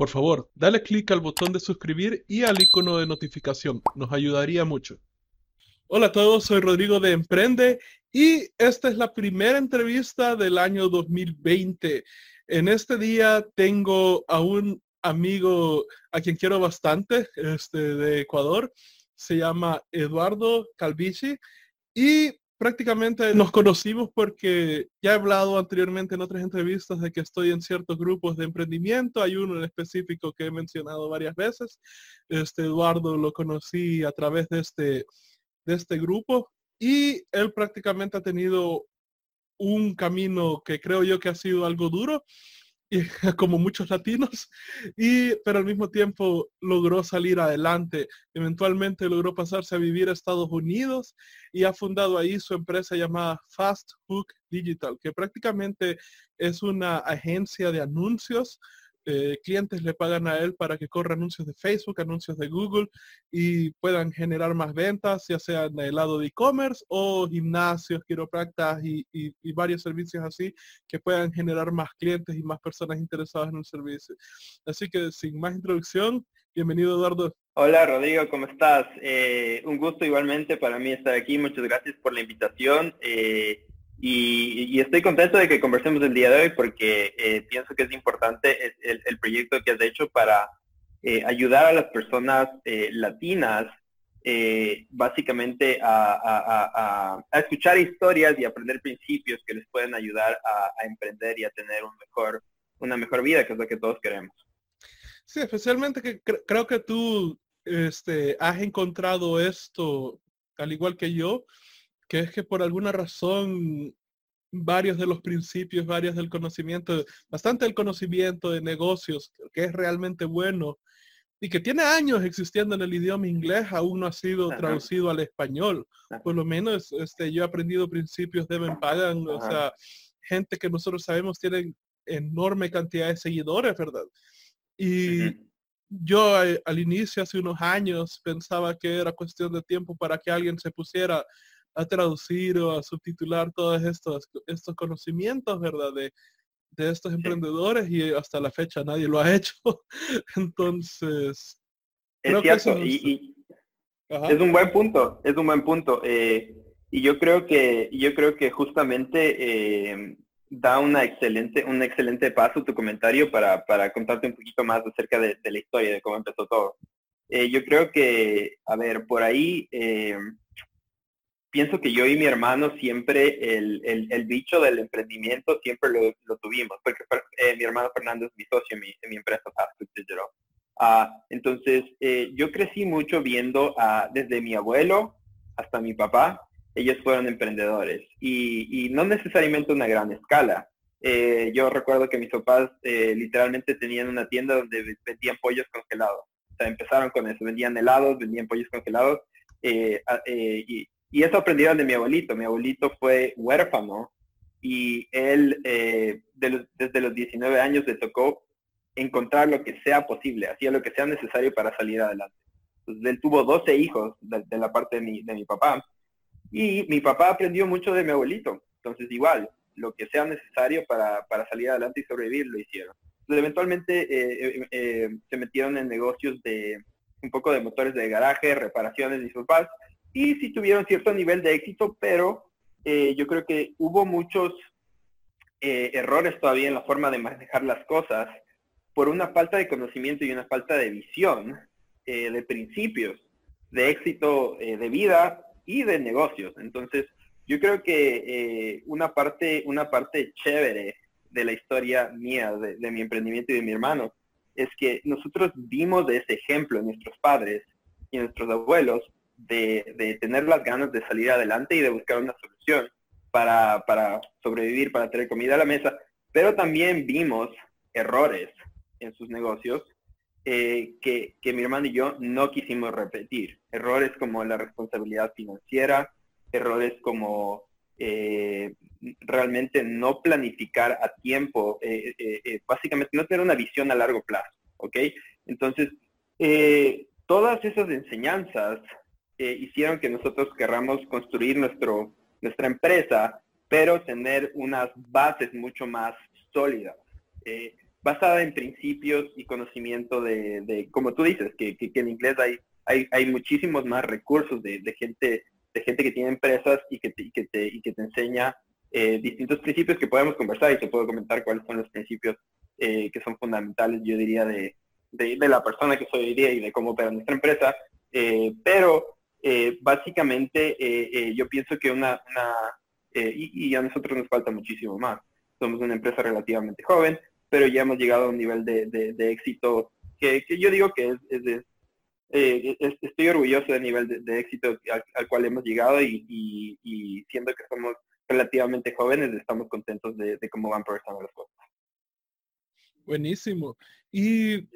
Por favor, dale clic al botón de suscribir y al icono de notificación. Nos ayudaría mucho. Hola a todos, soy Rodrigo de Emprende y esta es la primera entrevista del año 2020. En este día tengo a un amigo a quien quiero bastante, este, de Ecuador. Se llama Eduardo Calvici y prácticamente nos conocimos porque ya he hablado anteriormente en otras entrevistas de que estoy en ciertos grupos de emprendimiento. Hay uno en específico que he mencionado varias veces. Este Eduardo lo conocí a través de este, de este grupo y él prácticamente ha tenido un camino que creo yo que ha sido algo duro, como muchos latinos, y, pero al mismo tiempo logró salir adelante. Eventualmente logró pasarse a vivir a Estados Unidos y ha fundado ahí su empresa llamada Fast Hook Digital, que prácticamente es una agencia de anuncios eh, clientes le pagan a él para que corra anuncios de Facebook, anuncios de Google y puedan generar más ventas, ya sea en el lado de e-commerce o gimnasios, quiroprácticas y, y, varios servicios así que puedan generar más clientes y más personas interesadas en un servicio. Así que sin más introducción, bienvenido Eduardo. Hola Rodrigo, ¿cómo estás? Eh, un gusto igualmente para mí estar aquí. Muchas gracias por la invitación. Eh, y, estoy contento de que conversemos el día de hoy porque eh, pienso que es importante el, proyecto que has hecho para eh, ayudar a las personas eh, latinas básicamente a, escuchar historias y aprender principios que les pueden ayudar a, emprender y a tener una mejor vida, que es lo que todos queremos. Sí, especialmente que creo que tú este, has encontrado esto, al igual que yo, que es que por alguna razón varios de los principios, varios del conocimiento, bastante del conocimiento de negocios, que es realmente bueno y que tiene años existiendo en el idioma inglés, aún no ha sido traducido al español. Por lo menos este, yo he aprendido principios de Ben Pagan, o sea, gente que nosotros sabemos tiene enorme cantidad de seguidores, ¿verdad? Y yo eh, al inicio, hace unos años, pensaba que era cuestión de tiempo para que alguien se pusiera a traducir o a subtitular todos estos, estos conocimientos, ¿verdad? De, de estos emprendedores y hasta la fecha nadie lo ha hecho. Entonces, es cierto, y, es un buen punto, es un buen punto. Eh, y yo creo que, yo creo que justamente eh, da una excelente, un excelente paso tu comentario para, para contarte un poquito más acerca de, la historia, de cómo empezó todo. Eh, yo creo que, a ver, por ahí pienso que yo y mi hermano siempre el, el, bicho del emprendimiento siempre lo, tuvimos, porque eh, mi hermano Fernando es mi socio en mi, empresa Digital. Ah, entonces, eh, yo crecí mucho viendo a, desde mi abuelo hasta mi papá, ellos fueron emprendedores y, y no necesariamente una gran escala. Eh, yo recuerdo que mis papás literalmente tenían una tienda donde vendían pollos congelados. O sea, empezaron con eso, vendían helados, vendían pollos congelados y eso aprendieron de mi abuelito. Mi abuelito fue huérfano y él eh, desde los 19 años le tocó encontrar lo que sea posible, hacía lo que sea necesario para salir adelante. Entonces, él tuvo 12 hijos de, la parte de mi, de mi papá y mi papá aprendió mucho de mi abuelito. Entonces igual, lo que sea necesario para, salir adelante y sobrevivir lo hicieron. Eventualmente eh, eh, se metieron en negocios de un poco de motores de garaje, reparaciones sus papás y sí tuvieron cierto nivel de éxito, pero eh, yo creo que hubo muchos eh, errores todavía en la forma de manejar las cosas por una falta de conocimiento y una falta de visión, eh, de principios, de éxito de vida y de negocios. Entonces, yo creo que una, parte, una parte chévere de la historia mía, de, mi emprendimiento y de mi hermano, es que nosotros vimos de ese ejemplo en nuestros padres y nuestros abuelos de, tener las ganas de salir adelante y de buscar una solución para, sobrevivir, para tener comida a la mesa, pero también vimos errores en sus negocios eh, que, mi hermano y yo no quisimos repetir. Errores como la responsabilidad financiera, errores como eh, realmente no planificar a tiempo, eh, básicamente no tener una visión a largo plazo, ¿ok? Entonces, todas esas enseñanzas hicieron que nosotros querramos construir nuestro, nuestra empresa, pero tener unas bases mucho más sólidas. Eh, basada en principios y conocimiento de, como tú dices, que, en inglés hay, hay, muchísimos más recursos de, gente de gente que tiene empresas y que te, que te, y que te enseña eh, distintos principios que podemos conversar y te puedo comentar cuáles son los principios eh, que son fundamentales, yo diría, de, de, la persona que soy hoy día y de cómo opera nuestra empresa. Pero básicamente yo pienso que una, una y, a nosotros nos falta muchísimo más. Somos una empresa relativamente joven, pero ya hemos llegado a un nivel de, de, éxito que, que, yo digo que es, es, eh, estoy orgulloso del nivel de, éxito al, cual hemos llegado y, siendo que somos relativamente jóvenes, estamos contentos de, cómo van progresando las cosas. Buenísimo. Y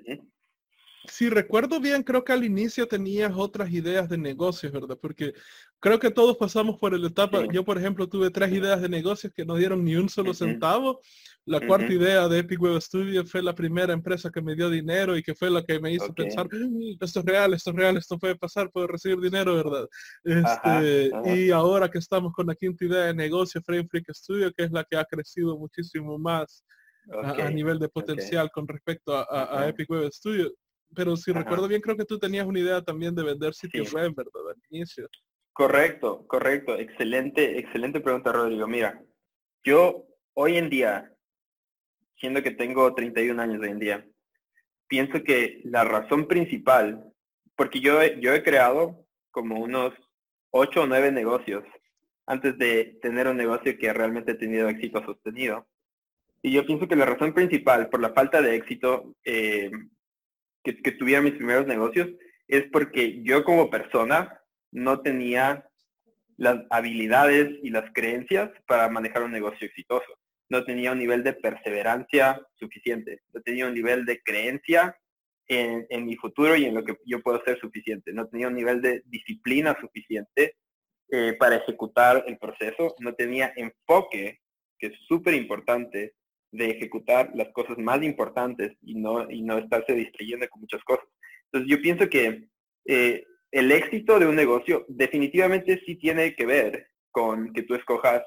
si recuerdo bien, creo que al inicio tenías otras ideas de negocios, ¿verdad? Porque creo que todos pasamos por la etapa. Yo, por ejemplo, tuve tres ideas de negocios que no dieron ni un solo centavo. La cuarta idea de Epic Web Studio fue la primera empresa que me dio dinero y que fue la que me hizo pensar, mm, esto es real, esto es real, esto puede pasar, puedo recibir dinero, ¿verdad? Este, y ahora que estamos con la quinta idea de negocio, Frame Freak Studio, que es la que ha crecido muchísimo más a, nivel de potencial con respecto a, a Epic Web Studio pero si recuerdo bien, creo que tú tenías una idea también de vender sitios web, ¿verdad? Al inicio. Correcto, correcto. Excelente, excelente pregunta, Rodrigo. Mira, yo hoy en día, siendo que tengo 31 años hoy en día, pienso que la razón principal, porque yo, yo he creado como unos 8 o 9 negocios antes de tener un negocio que realmente ha tenido éxito sostenido. Y yo pienso que la razón principal por la falta de éxito eh, que, que tuviera mis primeros negocios es porque yo como persona no tenía las habilidades y las creencias para manejar un negocio exitoso. No tenía un nivel de perseverancia suficiente. No tenía un nivel de creencia en, mi futuro y en lo que yo puedo ser suficiente. No tenía un nivel de disciplina suficiente eh, para ejecutar el proceso. No tenía enfoque, que es súper importante, de ejecutar las cosas más importantes y no, y no estarse distrayendo con muchas cosas. Entonces yo pienso que eh, el éxito de un negocio definitivamente sí tiene que ver con que tú escojas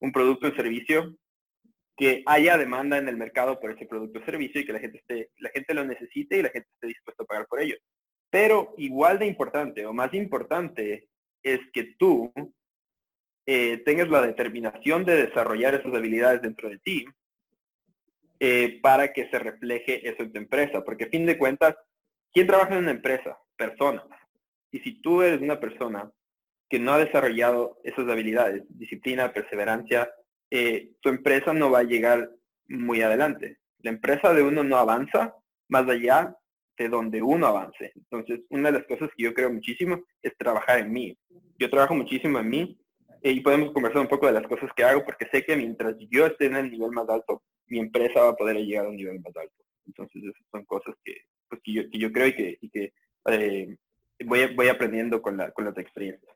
un producto o servicio que haya demanda en el mercado por ese producto o servicio y que la gente esté, la gente lo necesite y la gente esté dispuesta a pagar por ello. Pero igual de importante o más importante es que tú eh, tengas la determinación de desarrollar esas habilidades dentro de ti eh, para que se refleje eso en tu empresa. Porque a fin de cuentas, ¿quién trabaja en una empresa? Personas. Y si tú eres una persona que no ha desarrollado esas habilidades, disciplina, perseverancia, eh, tu empresa no va a llegar muy adelante. La empresa de uno no avanza más allá de donde uno avance. Entonces, una de las cosas que yo creo muchísimo es trabajar en mí. Yo trabajo muchísimo en mí eh, y podemos conversar un poco de las cosas que hago porque sé que mientras yo esté en el nivel más alto mi empresa va a poder llegar a un nivel más alto. Entonces, esas son cosas que, pues, que, yo, que yo creo y que, y que eh, voy, voy aprendiendo con, la, con las experiencias.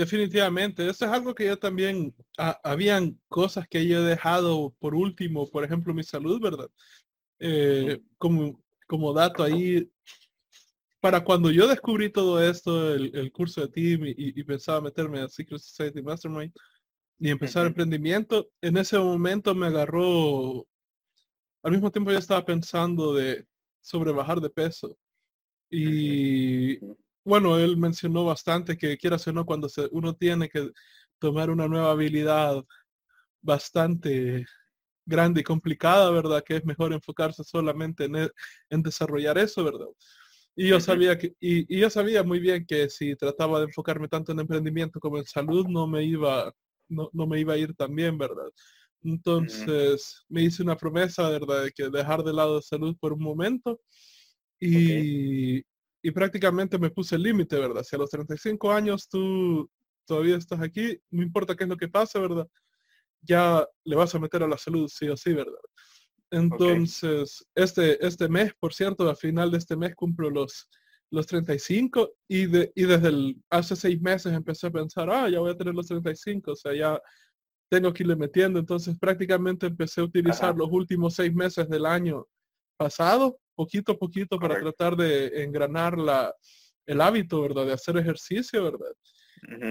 Definitivamente, eso es algo que yo también, habían cosas que yo he dejado por último, por ejemplo, mi salud, ¿verdad? Eh, como, como dato ahí, para cuando yo descubrí todo esto, el, el curso de team y, y, pensaba meterme a Secret Society Mastermind, y empezar emprendimiento, en ese momento me agarró, al mismo tiempo yo estaba pensando de sobre bajar de peso. Y bueno, él mencionó bastante que quiera o no, cuando se, uno tiene que tomar una nueva habilidad bastante grande y complicada, ¿verdad? Que es mejor enfocarse solamente en, e, en desarrollar eso, ¿verdad? Y yo sabía que, y, y, yo sabía muy bien que si trataba de enfocarme tanto en emprendimiento como en salud, no me iba no, me iba a ir tan bien, ¿verdad? Entonces me hice una promesa, ¿verdad? De que dejar de lado salud por un momento y, y prácticamente me puse el límite, ¿verdad? Si a los 35 años tú todavía estás aquí, no importa qué es lo que pase, ¿verdad? Ya le vas a meter a la salud, sí o sí, ¿verdad? Entonces, este, este mes, por cierto, al final de este mes cumplo los los 35 y, de, y desde el, hace seis meses empecé a pensar, ah, ya voy a tener los 35, o sea, ya tengo que irle metiendo. Entonces prácticamente empecé a utilizar los últimos seis meses del año pasado, poquito a poquito, para tratar de engranar la, el hábito, ¿verdad? De hacer ejercicio, ¿verdad?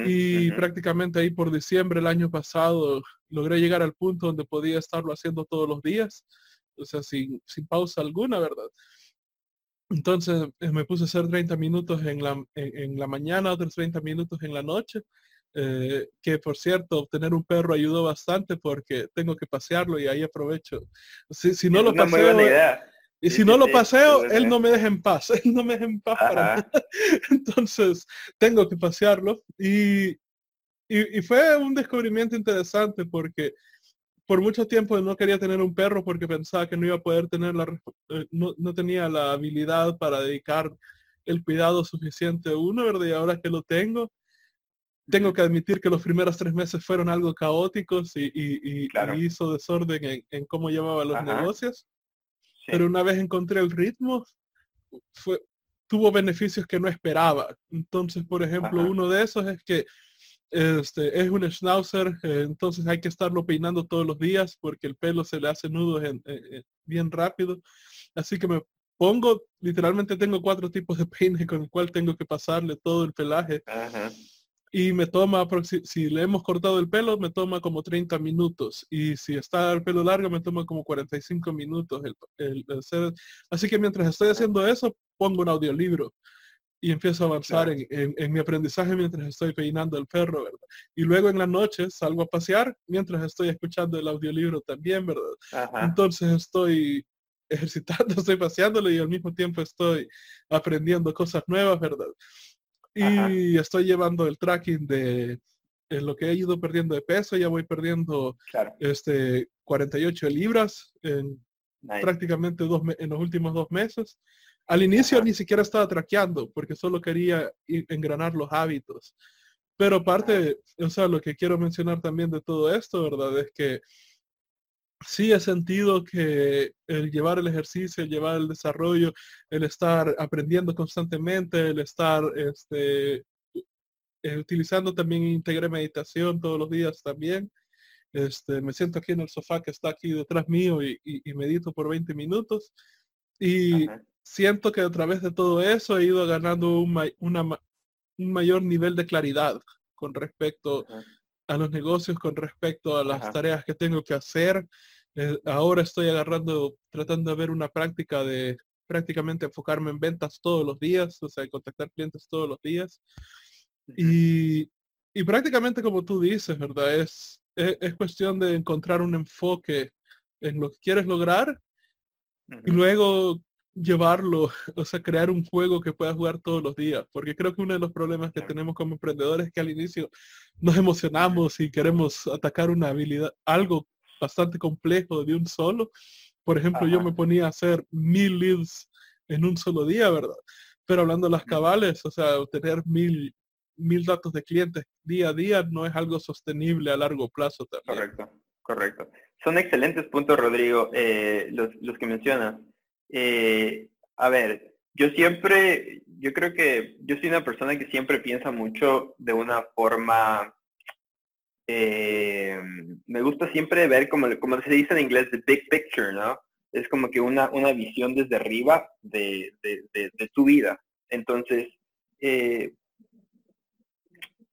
y prácticamente ahí por diciembre el año pasado logré llegar al punto donde podía estarlo haciendo todos los días, o sea, sin, sin pausa alguna, ¿verdad? Entonces eh, me puse a hacer 30 minutos en la, en, la mañana, otros 30 minutos en la noche, eh, que por cierto, tener un perro ayudó bastante porque tengo que pasearlo y ahí aprovecho. Si, si no lo paseo, y si no lo paseo, él no me deja en paz, él no me deja en paz para Entonces, tengo que pasearlo y, y, y, fue un descubrimiento interesante porque por mucho tiempo no quería tener un perro porque pensaba que no iba a poder tener la, eh, no, no tenía la habilidad para dedicar el cuidado suficiente a uno, ¿verdad? Y ahora que lo tengo, tengo que admitir que los primeros tres meses fueron algo caóticos y, y, y hizo desorden en, en, cómo llevaba los negocios. Pero una vez encontré el ritmo, fue, tuvo beneficios que no esperaba. Entonces, por ejemplo, uno de esos es que este, es un schnauzer, eh, entonces hay que estarlo peinando todos los días porque el pelo se le hace nudos bien rápido. Así que me pongo, literalmente tengo cuatro tipos de peine con el cual tengo que pasarle todo el pelaje. Y me toma, si le hemos cortado el pelo, me toma como 30 minutos. Y si está el pelo largo, me toma como 45 minutos. El, Así que mientras estoy haciendo eso, pongo un audiolibro y empiezo a avanzar en, mi aprendizaje mientras estoy peinando el perro, ¿verdad? Y luego en la noche salgo a pasear mientras estoy escuchando el audiolibro también, ¿verdad? Entonces estoy ejercitando, estoy paseándolo y al mismo tiempo estoy aprendiendo cosas nuevas, ¿verdad? Y estoy llevando el tracking de lo que he ido perdiendo de peso, ya voy perdiendo este 48 libras en prácticamente dos en los últimos dos meses. Al inicio ni siquiera estaba traqueando porque solo quería engranar los hábitos. Pero aparte, o sea, lo que quiero mencionar también de todo esto, ¿verdad? Es que sí he sentido que el llevar el ejercicio, el llevar el desarrollo, el estar aprendiendo constantemente, el estar este, eh, utilizando también integré meditación todos los días también. Este, me siento aquí en el sofá que está aquí detrás mío y, medito por 20 minutos. Y siento que a través de todo eso he ido ganando un, un mayor nivel de claridad con respecto a los negocios, con respecto a las tareas que tengo que hacer. Eh, ahora estoy agarrando, tratando de ver una práctica de prácticamente enfocarme en ventas todos los días, o sea, contactar clientes todos los días. y, y, prácticamente como tú dices, ¿verdad? Es, es, es, cuestión de encontrar un enfoque en lo que quieres lograr y luego llevarlo, o sea, crear un juego que pueda jugar todos los días, porque creo que uno de los problemas que tenemos como emprendedores es que al inicio nos emocionamos y queremos atacar una habilidad, algo bastante complejo de un solo. Por ejemplo, yo me ponía a hacer mil leads en un solo día, ¿verdad? Pero hablando de las cabales, o sea, obtener mil, mil datos de clientes día a día no es algo sostenible a largo plazo también. Correcto, correcto. Son excelentes puntos, Rodrigo, eh, los, los que mencionas eh, a ver, yo siempre, yo creo que yo soy una persona que siempre piensa mucho de una forma, eh, me gusta siempre ver, como, como se dice en inglés, the big picture, ¿no? Es como que una, una visión desde arriba de, de, tu vida. Entonces, eh,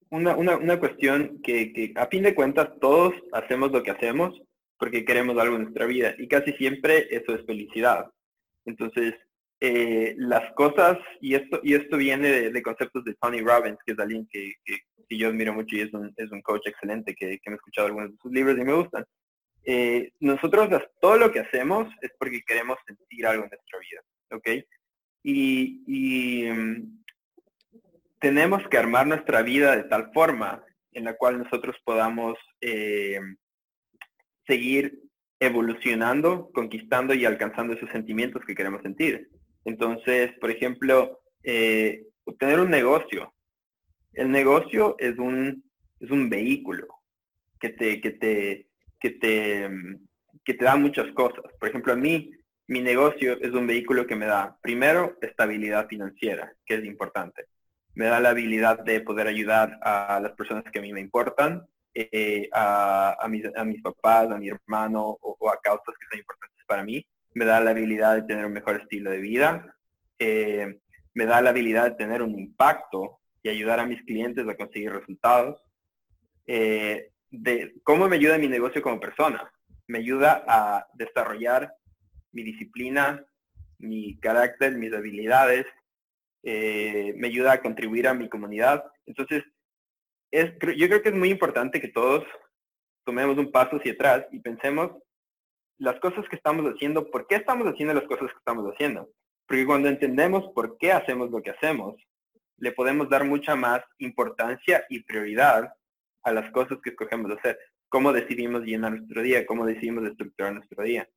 una, una, una, cuestión que, que, a fin de cuentas todos hacemos lo que hacemos porque queremos algo en nuestra vida y casi siempre eso es felicidad. Entonces, eh, las cosas, y esto, y esto viene de, conceptos de Tony Robbins, que es alguien que, yo admiro mucho y es un, es un coach excelente, que, me he escuchado algunos de sus libros y me gustan. Eh, nosotros todo lo que hacemos es porque queremos sentir algo en nuestra vida, ¿ok? Y, mm, tenemos que armar nuestra vida de tal forma en la cual nosotros podamos eh, seguir evolucionando, conquistando y alcanzando esos sentimientos que queremos sentir. Entonces, por ejemplo, eh, obtener un negocio. El negocio es un, es un vehículo que te, que te, que te, que te da muchas cosas. Por ejemplo, a mí, mi negocio es un vehículo que me da, primero, estabilidad financiera, que es importante. Me da la habilidad de poder ayudar a las personas que a mí me importan, eh, a, mis, a, mis, papás, a mi hermano o, a causas que son importantes para mí. Me da la habilidad de tener un mejor estilo de vida. Eh, me da la habilidad de tener un impacto y ayudar a mis clientes a conseguir resultados. Eh, de cómo me ayuda mi negocio como persona. Me ayuda a desarrollar mi disciplina, mi carácter, mis habilidades. Me ayuda a contribuir a mi comunidad. Entonces, yo creo que es muy importante que todos tomemos un paso hacia atrás y pensemos las cosas que estamos haciendo, por qué estamos haciendo las cosas que estamos haciendo. Porque cuando entendemos por qué hacemos lo que hacemos, le podemos dar mucha más importancia y prioridad a las cosas que escogemos hacer. Cómo decidimos llenar nuestro día, cómo decidimos estructurar nuestro día.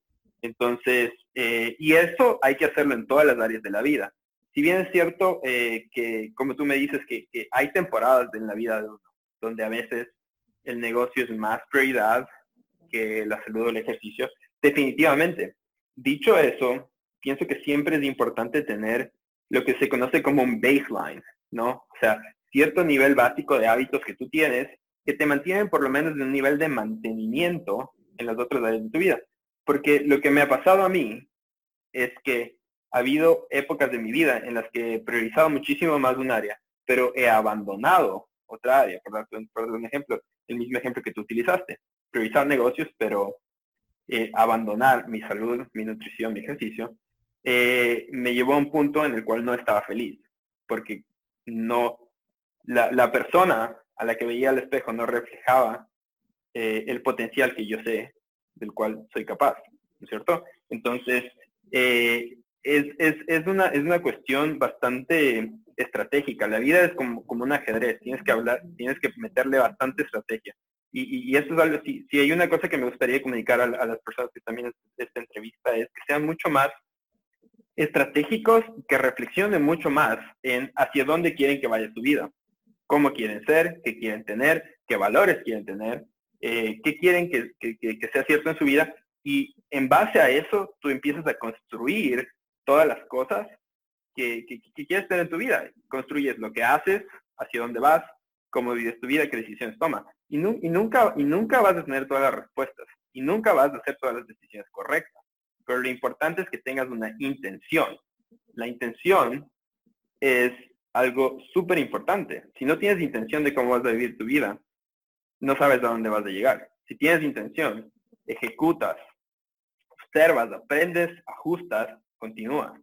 Entonces, eh, y eso hay que hacerlo en todas las áreas de la vida. Si bien es cierto eh, que, como tú me dices, que, hay temporadas en la vida donde a veces el negocio es más prioridad que la salud o el ejercicio, definitivamente. Dicho eso, pienso que siempre es importante tener lo que se conoce como un baseline, ¿no? O sea, cierto nivel básico de hábitos que tú tienes que te mantienen por lo menos en un nivel de mantenimiento en las otras áreas de tu vida. Porque lo que me ha pasado a mí es que ha habido épocas de mi vida en las que he priorizado muchísimo más un área, pero he abandonado otra área. Por, dar un ejemplo, el mismo ejemplo que tú utilizaste. Priorizar negocios, pero eh, abandonar mi salud, mi nutrición, mi ejercicio, eh, me llevó a un punto en el cual no estaba feliz. Porque no, la, persona a la que veía al espejo no reflejaba eh, el potencial que yo sé del cual soy capaz, ¿no es cierto? Entonces, es, es, es, una, es una cuestión bastante estratégica. La vida es como, como un ajedrez, tienes que hablar, tienes que meterle bastante estrategia. Y, y, eso es algo, si, si, hay una cosa que me gustaría comunicar a, a las personas que también esta entrevista, es que sean mucho más estratégicos, que reflexionen mucho más en hacia dónde quieren que vaya su vida cómo quieren ser, qué quieren tener, qué valores quieren tener, eh, qué quieren que, sea cierto en su vida. Y en base a eso, tú empiezas a construir todas las cosas que, quieres tener en tu vida. Construyes lo que haces, hacia dónde vas, cómo vives tu vida, qué decisiones tomas. Y, nunca, y nunca vas a tener todas las respuestas. Y nunca vas a hacer todas las decisiones correctas. Pero lo importante es que tengas una intención. La intención es algo súper importante. Si no tienes intención de cómo vas a vivir tu vida, no sabes a dónde vas a llegar. Si tienes intención, ejecutas, observas, aprendes, ajustas, continúa.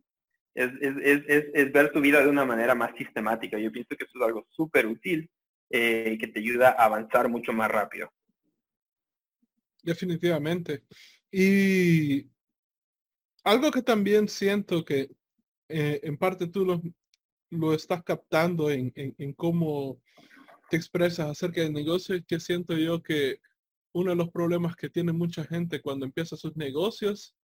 Es, ver tu vida de una manera más sistemática. Yo pienso que eso es algo súper útil eh, que te ayuda a avanzar mucho más rápido. Definitivamente. Y algo que también siento que eh, en parte tú lo, lo estás captando en, en, cómo te expresas acerca del negocio, que siento yo que uno de los problemas que tiene mucha gente cuando empieza sus negocios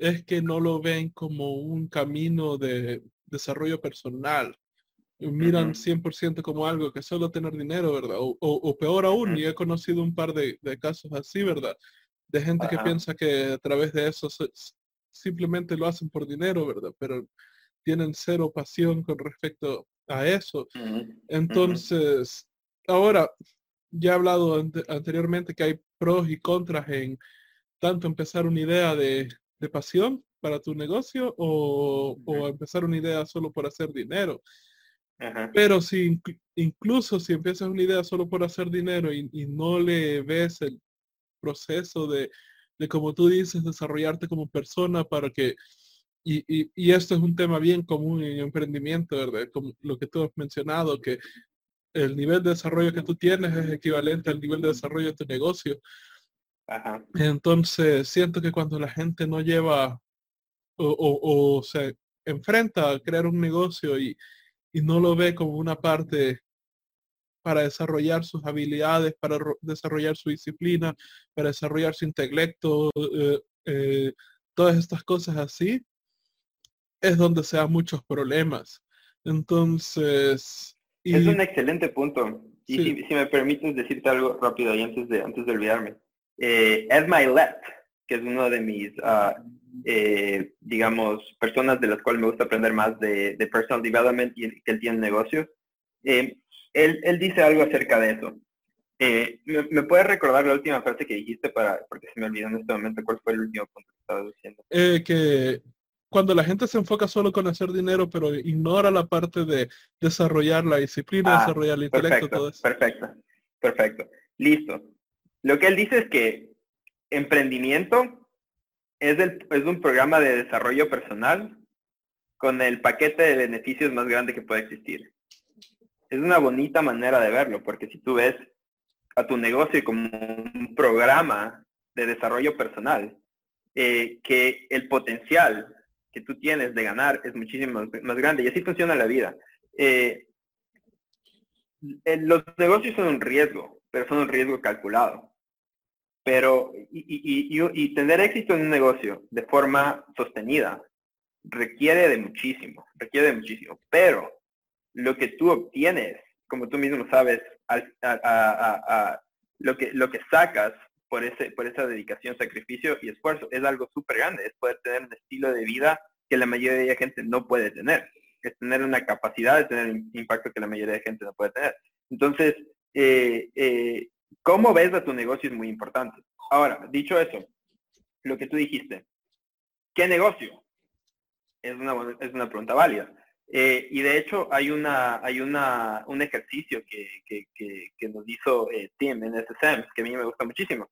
es que no lo ven como un camino de desarrollo personal. Miran 100% como algo que solo tener dinero, ¿verdad? O, o, peor aún, y he conocido un par de, de casos así, ¿verdad? De gente que piensa que a través de eso simplemente lo hacen por dinero, ¿verdad? Pero tienen cero pasión con respecto a eso. Entonces, ahora, ya he hablado anteriormente que hay pros y contras en tanto empezar una idea de, pasión para tu negocio o, empezar una idea solo por hacer dinero. Pero si incluso si empiezas una idea solo por hacer dinero y, no le ves el proceso de, de, como tú dices, desarrollarte como persona para que y, y, esto es un tema bien común en emprendimiento, ¿verdad? Como lo que tú has mencionado, que el nivel de desarrollo que tú tienes es equivalente al nivel de desarrollo de tu negocio. Entonces, siento que cuando la gente no lleva o, o, se enfrenta a crear un negocio y, y, no lo ve como una parte para desarrollar sus habilidades, para desarrollar su disciplina, para desarrollar su intelecto, eh, eh, todas estas cosas así, es donde se dan muchos problemas. Entonces... Es un excelente punto. Y si, me permites decirte algo rápido ahí antes de, antes de olvidarme. Eh, Esma que es uno de mis, ah, eh, digamos, personas de las cuales me gusta aprender más de, personal development y que él tiene negocios, eh, él, él, dice algo acerca de eso. Eh, ¿me, ¿me, puedes recordar la última frase que dijiste para, porque se me olvidó en este momento cuál fue el último punto que estabas diciendo? que cuando la gente se enfoca solo con hacer dinero, pero ignora la parte de desarrollar la disciplina, ah, desarrollar el intelecto, todo eso. Perfecto, perfecto. Listo. Lo que él dice es que emprendimiento es, un programa de desarrollo personal con el paquete de beneficios más grande que puede existir. Es una bonita manera de verlo, porque si tú ves a tu negocio como un programa de desarrollo personal, eh, que el potencial que tú tienes de ganar es muchísimo más, grande y así funciona la vida. Eh, los negocios son un riesgo, pero son un riesgo calculado. Pero, y, tener éxito en un negocio de forma sostenida requiere de muchísimo, requiere de muchísimo. Pero lo que tú obtienes, como tú mismo sabes, lo, que, lo que sacas por, ese, por esa dedicación, sacrificio y esfuerzo. Es algo súper grande, es poder tener un estilo de vida que la mayoría de la gente no puede tener. Es tener una capacidad de tener impacto que la mayoría de gente no puede tener. Entonces, eh, eh, cómo ves a tu negocio es muy importante. Ahora, dicho eso, lo que tú dijiste, ¿qué negocio? Es una, es una pregunta válida. Eh, y de hecho hay una hay una un ejercicio que, que, que, nos hizo Tim en SSM que a mí me gusta muchísimo.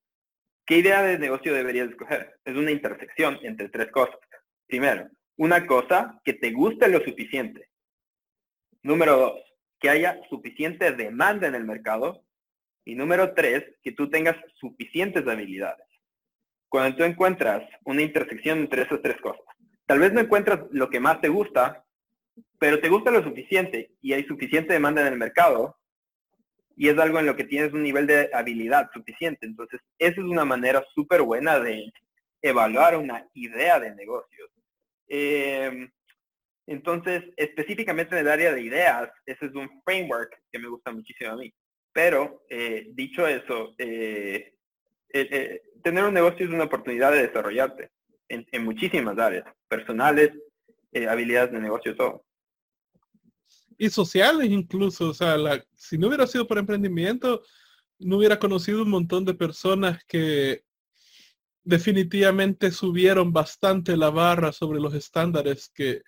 ¿Qué idea de negocio deberías escoger? Es una intersección entre tres cosas. Primero, una cosa que te guste lo suficiente. Número dos, que haya suficiente demanda en el mercado. Y número tres, que tú tengas suficientes habilidades. Cuando tú encuentras una intersección entre esas tres cosas, tal vez no encuentras lo que más te gusta, pero te gusta lo suficiente y hay suficiente demanda en el mercado, y es algo en lo que tienes un nivel de habilidad suficiente. Entonces, esa es una manera súper buena de evaluar una idea de negocios. Em, entonces, específicamente en el área de ideas, ese es un framework que me gusta muchísimo a mí. Pero, eh, dicho eso, eh, eh, tener un negocio es una oportunidad de desarrollarte en, en muchísimas áreas, personales, habilidades de negocio, todo y sociales incluso. O sea, si no hubiera sido por emprendimiento, no hubiera conocido un montón de personas que definitivamente subieron bastante la barra sobre los estándares que,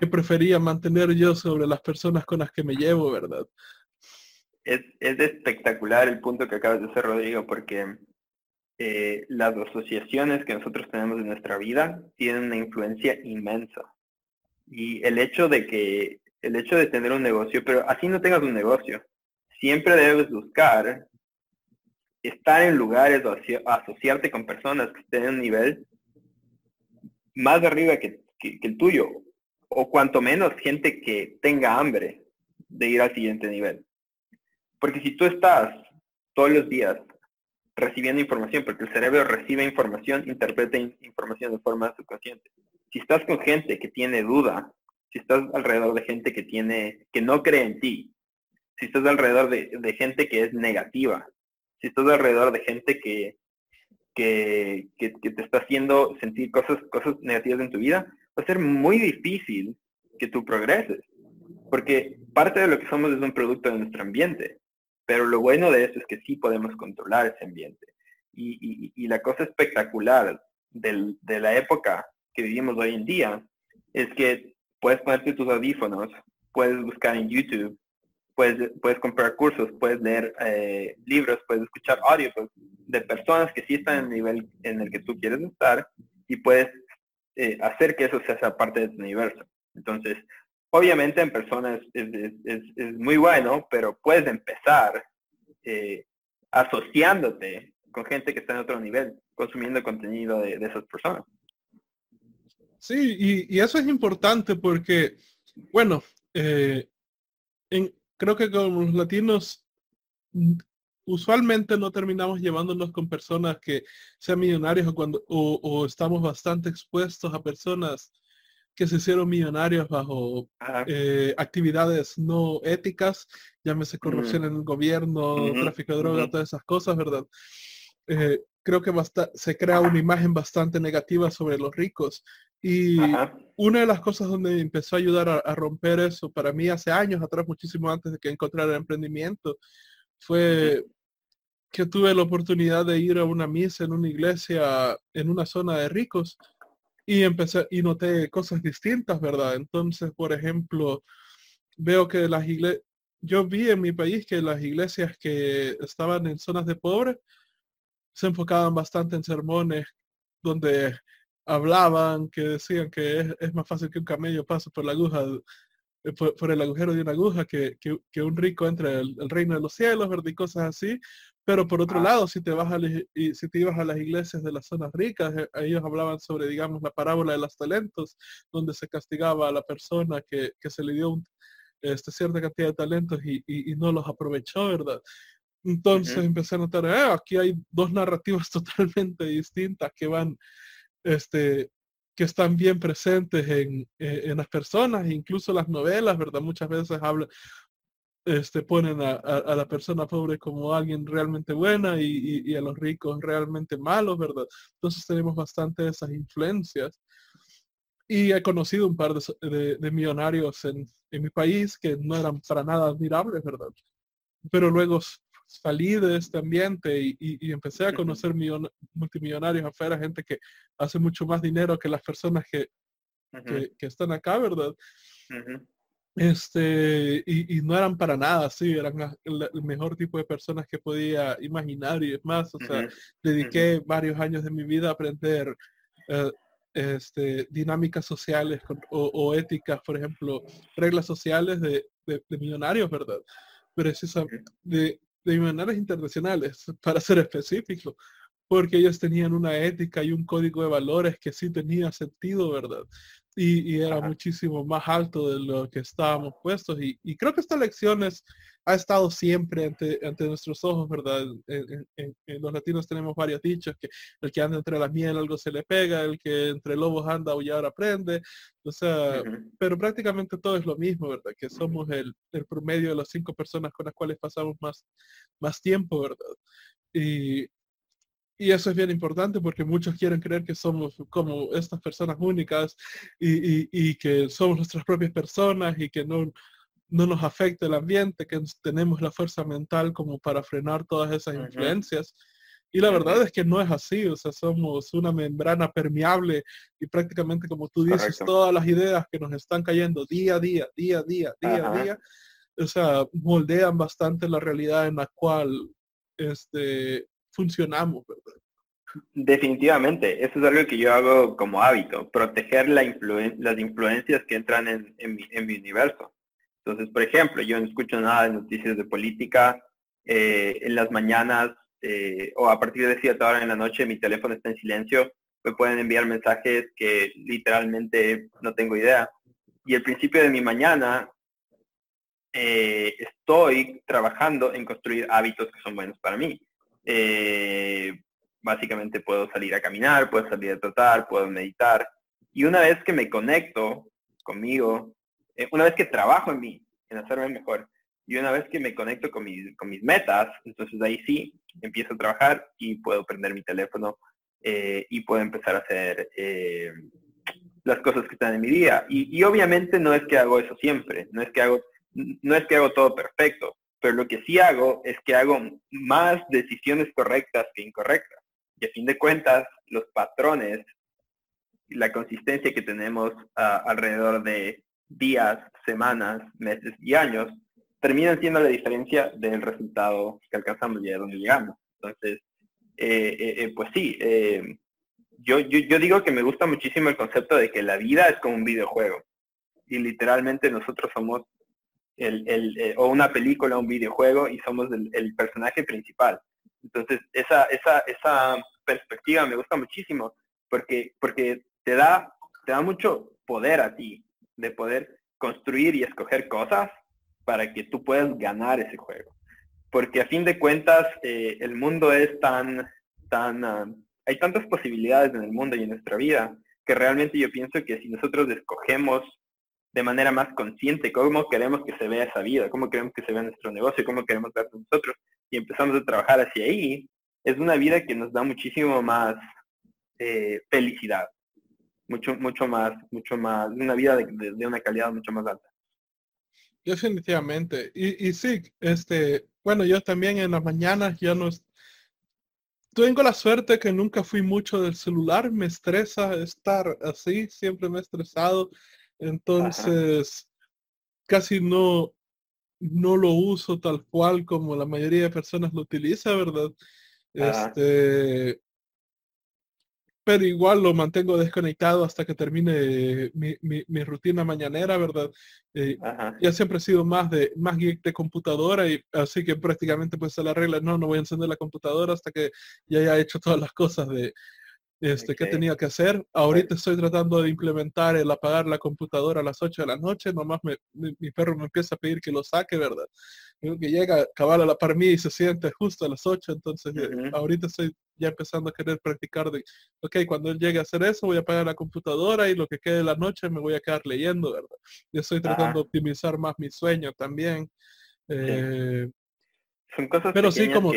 que prefería mantener yo sobre las personas con las que me llevo, ¿verdad? Es, espectacular el punto que acabas de hacer, Rodrigo, porque eh, las asociaciones que nosotros tenemos en nuestra vida tienen una influencia inmensa. Y el hecho de que el hecho de tener un negocio, pero así no tengas un negocio. Siempre debes buscar estar en lugares o asociarte con personas que estén en un nivel más arriba que, el tuyo, o cuanto menos gente que tenga hambre de ir al siguiente nivel. Porque si tú estás todos los días recibiendo información, porque el cerebro recibe información, interpreta información de forma subconsciente. Si estás con gente que tiene duda si estás alrededor de gente que tiene, que no cree en ti, si estás alrededor de, gente que es negativa, si estás alrededor de gente que, que, te está haciendo sentir cosas, cosas negativas en tu vida, va a ser muy difícil que tú progreses. Porque parte de lo que somos es un producto de nuestro ambiente. Pero lo bueno de eso es que sí podemos controlar ese ambiente. Y, la cosa espectacular de la época que vivimos hoy en día es que puedes ponerte tus audífonos, puedes buscar en YouTube, puedes, puedes comprar cursos, puedes leer eh, libros, puedes escuchar audio de personas que sí están en el nivel en el que tú quieres estar y puedes eh, hacer que eso sea parte de tu universo. Entonces, obviamente en personas es, muy bueno, pero puedes empezar eh, asociándote con gente que está en otro nivel, consumiendo contenido de esas personas. Sí, y, eso es importante porque, bueno, eh, creo que con los latinos usualmente no terminamos llevándonos con personas que sean millonarios o, cuando, o, estamos bastante expuestos a personas que se hicieron millonarios bajo eh, actividades no éticas, llámese corrupción en el gobierno, tráfico de drogas, todas esas cosas, ¿verdad? Eh, creo que se crea una imagen bastante negativa sobre los ricos. Y una de las cosas donde empezó a ayudar a, romper eso para mí hace años atrás, muchísimo antes de que encontrara el emprendimiento, fue que tuve la oportunidad de ir a una misa en una iglesia en una zona de ricos y empecé y noté cosas distintas, ¿verdad? Entonces, por ejemplo, veo que las iglesias, yo vi en mi país que las iglesias que estaban en zonas de pobres se enfocaban bastante en sermones donde hablaban, que decían que es, más fácil que un camello pase por la aguja, eh, por, el agujero de una aguja, que, que, un rico entre el, el, reino de los cielos, ¿verdad? Y cosas así, pero por otro ah. lado, si te, vas a, y si te ibas a las iglesias de las zonas ricas, eh, ellos hablaban sobre, digamos, la parábola de los talentos, donde se castigaba a la persona que, se le dio este, cierta cantidad de talentos y, no los aprovechó, ¿verdad? Entonces empecé a notar, ah, aquí hay dos narrativas totalmente distintas que van, este, que están bien presentes en, eh, en, las personas, incluso las novelas, ¿verdad? Muchas veces hablan, este, ponen a, la persona pobre como alguien realmente buena y, a los ricos realmente malos, ¿verdad? Entonces tenemos bastante esas influencias. Y he conocido un par de, millonarios en, mi país que no eran para nada admirables, ¿verdad? Pero luego salí de este ambiente y, empecé a conocer multimillonarios afuera, gente que hace mucho más dinero que las personas que, que, están acá, ¿verdad? Este, y, no eran para nada así, eran el mejor tipo de personas que podía imaginar y es más, o sea, dediqué varios años de mi vida a aprender eh, este, dinámicas sociales o, éticas, por ejemplo, reglas sociales de, millonarios, ¿verdad? Precisamente, de, de millonarios internacionales, para ser específico, porque ellos tenían una ética y un código de valores que sí tenía sentido, ¿verdad? Y, era muchísimo más alto de lo que estábamos puestos. Y, creo que esta lección ha estado siempre ante, ante nuestros ojos, ¿verdad? En, los latinos tenemos varios dichos, que el que anda entre las miel algo se le pega, el que entre lobos anda y ahora aprende. O sea, pero prácticamente todo es lo mismo, ¿verdad? Que somos el, el, promedio de las cinco personas con las cuales pasamos más, más tiempo, ¿verdad? Y, y eso es bien importante porque muchos quieren creer que somos como estas personas únicas y, que somos nuestras propias personas y que no, no nos afecta el ambiente, que tenemos la fuerza mental como para frenar todas esas influencias. Y la verdad es que no es así, o sea, somos una membrana permeable y prácticamente como tú dices, todas las ideas que nos están cayendo día a día, día a día, día a día, o sea, moldean bastante la realidad en la cual este, funcionamos, ¿verdad? Definitivamente, eso es algo que yo hago como hábito, proteger la las influencias que entran en, mi, universo. Entonces, por ejemplo, yo no escucho nada de noticias de política eh, en las mañanas eh, o a partir de cierta hora en la noche mi teléfono está en silencio, me pueden enviar mensajes que literalmente no tengo idea. Y el principio de mi mañana eh, estoy trabajando en construir hábitos que son buenos para mí. Eh, básicamente puedo salir a caminar, puedo salir a trotar, puedo meditar. Y una vez que me conecto conmigo, eh, una vez que trabajo en mí, en hacerme mejor, y una vez que me conecto con mis, con mis metas, entonces ahí sí empiezo a trabajar y puedo prender mi teléfono eh, y puedo empezar a hacer las cosas que están en mi día. Y, y, obviamente no es que hago eso siempre, no es que hago, no es que hago todo perfecto, pero lo que sí hago es que hago más decisiones correctas que incorrectas. Y a fin de cuentas, los patrones la consistencia que tenemos ah, alrededor de días, semanas, meses y años terminan siendo la diferencia del resultado que alcanzamos y a donde llegamos. Entonces, eh, eh, eh, pues sí, yo digo que me gusta muchísimo el concepto de que la vida es como un videojuego y literalmente nosotros somos el, el, eh, o una película, un videojuego y somos el, personaje principal. Entonces, esa, esa, esa perspectiva me gusta muchísimo porque, porque te, da, te da mucho poder a ti de poder construir y escoger cosas para que tú puedas ganar ese juego. Porque a fin de cuentas, eh, el mundo es tan, tan, ah, hay tantas posibilidades en el mundo y en nuestra vida que realmente yo pienso que si nosotros escogemos de manera más consciente cómo queremos que se vea esa vida, cómo queremos que se vea nuestro negocio, cómo queremos ver nosotros y empezamos a trabajar hacia ahí, es una vida que nos da muchísimo más eh, felicidad, mucho, mucho más, mucho más, una vida de, una calidad mucho más alta. Definitivamente. Y, y sí, este, bueno, yo también en las mañanas ya no, tengo la suerte que nunca fui mucho del celular, me estresa estar así, siempre me he estresado, entonces casi no, no lo uso tal cual como la mayoría de personas lo utiliza, ¿verdad? Este, pero igual lo mantengo desconectado hasta que termine mi, rutina mañanera, ¿verdad? Eh, ya siempre he sido más de más geek de computadora y así que prácticamente pues la regla, no, no voy a encender la computadora hasta que ya haya hecho todas las cosas de, este, que tenía que hacer. Ahorita estoy tratando de implementar el apagar la computadora a las 8 de la noche, nomás mi, perro me empieza a pedir que lo saque, ¿verdad? que llega cabal a la par mí y se siente justo a las 8, entonces eh, ahorita estoy ya empezando a querer practicar de, ok, cuando él llegue a hacer eso, voy a apagar la computadora y lo que quede de la noche me voy a quedar leyendo, ¿verdad? Yo estoy tratando de optimizar más mi sueño también. Eh, Son cosas pero sí, como,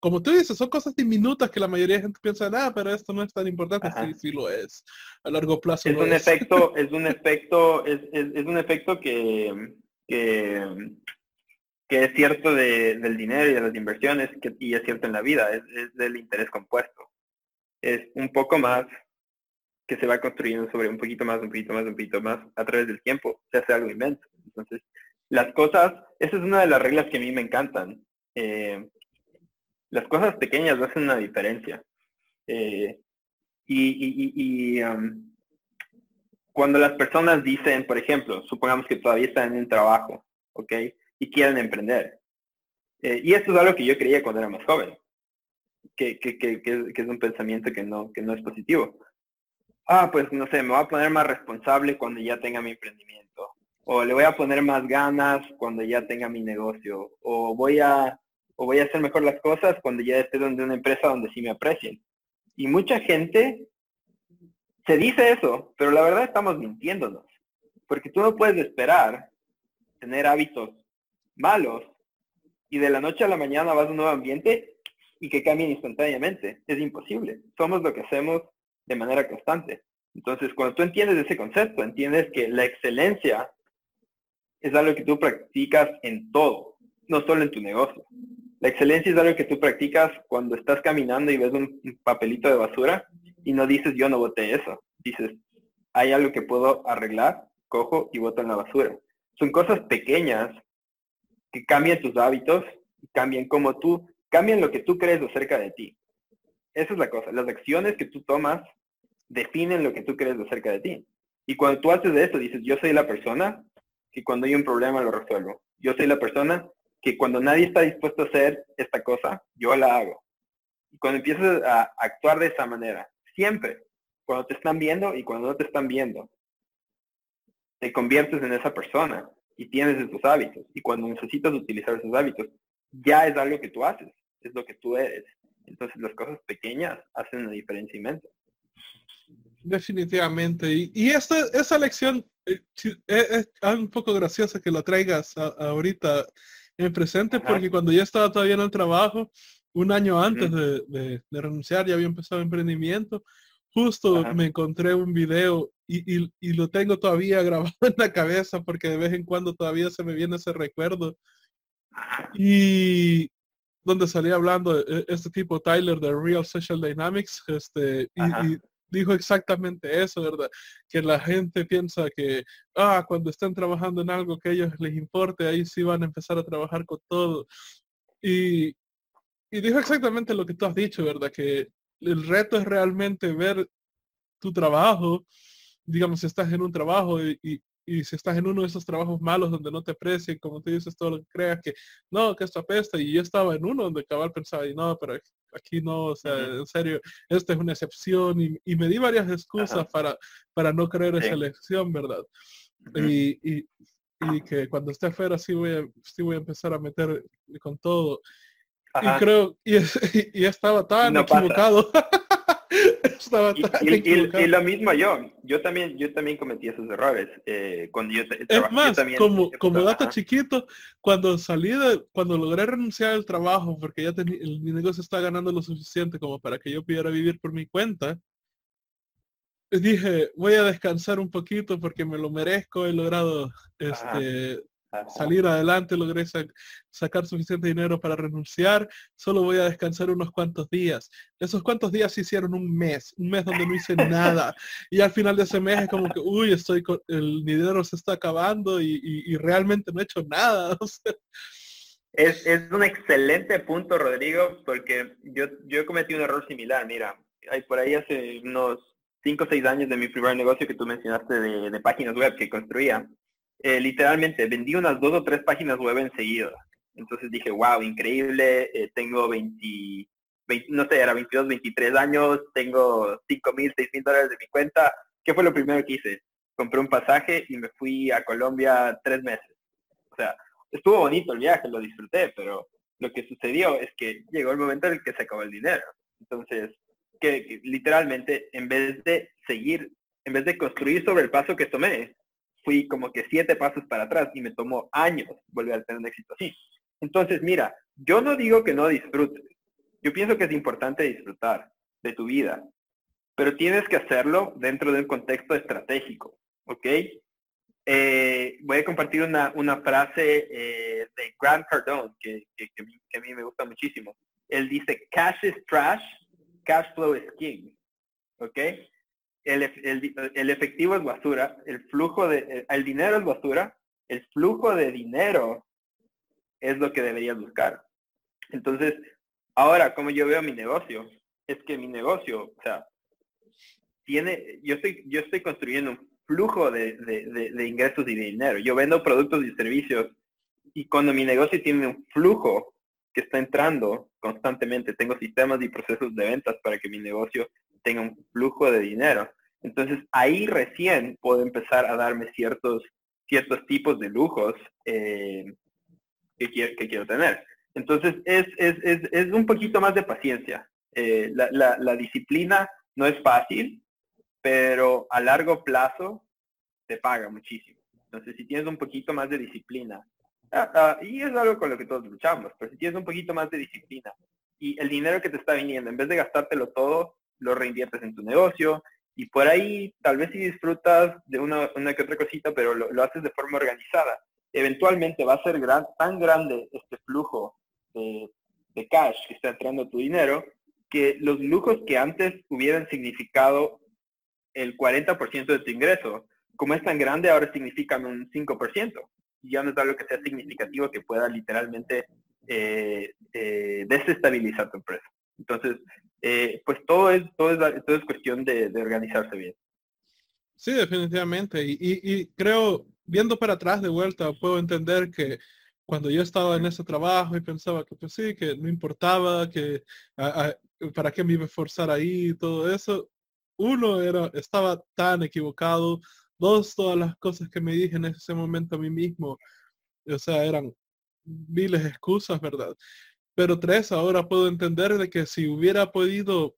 como tú dices, son cosas diminutas que la mayoría de gente piensa, nada, pero esto no es tan importante. Sí, sí lo es. A largo plazo. Es un efecto, es un efecto, es, es, un efecto que, que, es cierto del dinero y de las inversiones que, y es cierto en la vida, es, del interés compuesto. Es un poco más que se va construyendo sobre un poquito más, un poquito más, un poquito más a través del tiempo, se hace algo inmenso. Entonces, las cosas, esa es una de las reglas que a mí me encantan. Eh, las cosas pequeñas hacen una diferencia. Eh, y, cuando las personas dicen, por ejemplo, supongamos que todavía están en un trabajo, ¿ok? Y quieren emprender. Eh, y esto es algo que yo creía cuando era más joven, que, es un pensamiento que no, que no es positivo. Ah, pues no sé, me voy a poner más responsable cuando ya tenga mi emprendimiento. O le voy a poner más ganas cuando ya tenga mi negocio. O voy a o voy a hacer mejor las cosas cuando ya esté donde una empresa donde sí me aprecien. Y mucha gente se dice eso, pero la verdad estamos mintiéndonos. Porque tú no puedes esperar tener hábitos malos y de la noche a la mañana vas a un nuevo ambiente y que cambien instantáneamente. Es imposible. Somos lo que hacemos de manera constante. Entonces, cuando tú entiendes ese concepto, entiendes que la excelencia es algo que tú practicas en todo, no solo en tu negocio. La excelencia es algo que tú practicas cuando estás caminando y ves un, papelito de basura y no dices yo no boté eso. Dices, hay algo que puedo arreglar, cojo y boto en la basura. Son cosas pequeñas que cambian tus hábitos, cambian como tú, cambian lo que tú crees acerca de ti. Esa es la cosa. Las acciones que tú tomas definen lo que tú crees acerca de ti. Y cuando tú haces eso, dices, yo soy la persona que cuando hay un problema lo resuelvo. Yo soy la persona que cuando nadie está dispuesto a hacer esta cosa, yo la hago. Y cuando empiezas a actuar de esa manera, siempre, cuando te están viendo y cuando no te están viendo, te conviertes en esa persona y tienes esos hábitos. Y cuando necesitas utilizar esos hábitos, ya es algo que tú haces, es lo que tú eres. Entonces las cosas pequeñas hacen una diferencia inmensa. Definitivamente. Y, esta, esa lección eh, es, un poco graciosa que lo traigas ahorita en presente porque cuando ya estaba todavía en el trabajo, un año antes de, renunciar, ya había empezado emprendimiento, justo me encontré un video y, lo tengo todavía grabado en la cabeza porque de vez en cuando todavía se me viene ese recuerdo. Y donde salía hablando e, este tipo Tyler de Real Social Dynamics, este, y, dijo exactamente eso, ¿verdad? Que la gente piensa que, ah, cuando estén trabajando en algo que a ellos les importe, ahí sí van a empezar a trabajar con todo. Y, y dijo exactamente lo que tú has dicho, ¿verdad? Que el reto es realmente ver tu trabajo, digamos, si estás en un trabajo y, y si estás en uno de esos trabajos malos donde no te aprecien, como tú dices, todo lo que creas que no, que esto apesta, y yo estaba en uno donde cabal pensaba, y no, pero aquí no, o sea, en serio, esta es una excepción, y, me di varias excusas para, para no creer esa elección, ¿verdad? y, y, y, que cuando esté afuera sí voy a, sí voy a empezar a meter con todo. Y creo, y, y, estaba tan equivocado. y, lo mismo yo, yo también, yo también cometí esos errores. Eh, cuando yo, es más, como, como dato chiquito, cuando salí de, cuando logré renunciar al trabajo, porque ya tenía, el, mi negocio está ganando lo suficiente como para que yo pudiera vivir por mi cuenta, dije, voy a descansar un poquito porque me lo merezco, he logrado este, salir adelante, logré sacar suficiente dinero para renunciar, solo voy a descansar unos cuantos días. Esos cuantos días se hicieron un mes, un mes donde no hice nada. Y al final de ese mes es como que, uy, estoy con, el dinero se está acabando y, realmente no he hecho nada. es, es, un excelente punto, Rodrigo, porque yo, yo cometí un error similar. Mira, hay por ahí hace unos 5 o 6 años de mi primer negocio que tú mencionaste de, de páginas web que construía eh, literalmente vendí unas dos o tres páginas web enseguida. Entonces dije, wow, increíble, eh, tengo 20, no sé, era 22, 23 años, tengo 5 mil, 6 mil dólares de mi cuenta. ¿Qué fue lo primero que hice? Compré un pasaje y me fui a Colombia tres meses. O sea, estuvo bonito el viaje, lo disfruté, pero lo que sucedió es que llegó el momento en el que se acabó el dinero. Entonces, que literalmente, en vez de seguir, en vez de construir sobre el paso que tomé, fui como que siete pasos para atrás y me tomó años volver a tener un éxito así. Entonces, mira, yo no digo que no disfrutes. Yo pienso que es importante disfrutar de tu vida, pero tienes que hacerlo dentro de un contexto estratégico, ¿ok? Eh, voy a compartir una, frase eh, de Grant Cardone que, que, a mí me gusta muchísimo. Él dice, cash is trash, cash flow is king, ¿ok? El, efectivo es basura, el flujo de, eh, el dinero es basura, el flujo de dinero es lo que deberías buscar. Entonces, ahora, como yo veo mi negocio, es que mi negocio, o sea, tiene, yo estoy, yo estoy construyendo un flujo de, de ingresos y de dinero. Yo vendo productos y servicios y cuando mi negocio tiene un flujo que está entrando constantemente, tengo sistemas y procesos de ventas para que mi negocio tenga un flujo de dinero. Entonces ahí recién puedo empezar a darme ciertos, ciertos tipos de lujos eh, que, quiero, que quiero tener. Entonces es, es, es, es un poquito más de paciencia. Eh, la, la, disciplina no es fácil, pero a largo plazo te paga muchísimo. Entonces si tienes un poquito más de disciplina, ah, ah, y es algo con lo que todos luchamos, pero si tienes un poquito más de disciplina y el dinero que te está viniendo, en vez de gastártelo todo, lo reinviertes en tu negocio y por ahí tal vez si disfrutas de una, una que otra cosita, pero lo, haces de forma organizada. Eventualmente va a ser gran, tan grande este flujo de, de cash que está entrando tu dinero que los lujos que antes hubieran significado el 40% de tu ingreso, como es tan grande, ahora significan un 5%. Y ya no es algo que sea significativo que pueda literalmente eh, eh, desestabilizar tu empresa. Entonces, eh, pues todo es, todo es, todo es cuestión de, organizarse bien. Sí, definitivamente. Y, creo, viendo para atrás de vuelta, puedo entender que cuando yo estaba en ese trabajo y pensaba que pues sí, que no importaba, que para qué me iba a esforzar ahí y todo eso, uno era, estaba tan equivocado, dos, todas las cosas que me dije en ese momento a mí mismo, o sea, eran miles de excusas, ¿verdad? Pero tres, ahora puedo entender de que si hubiera podido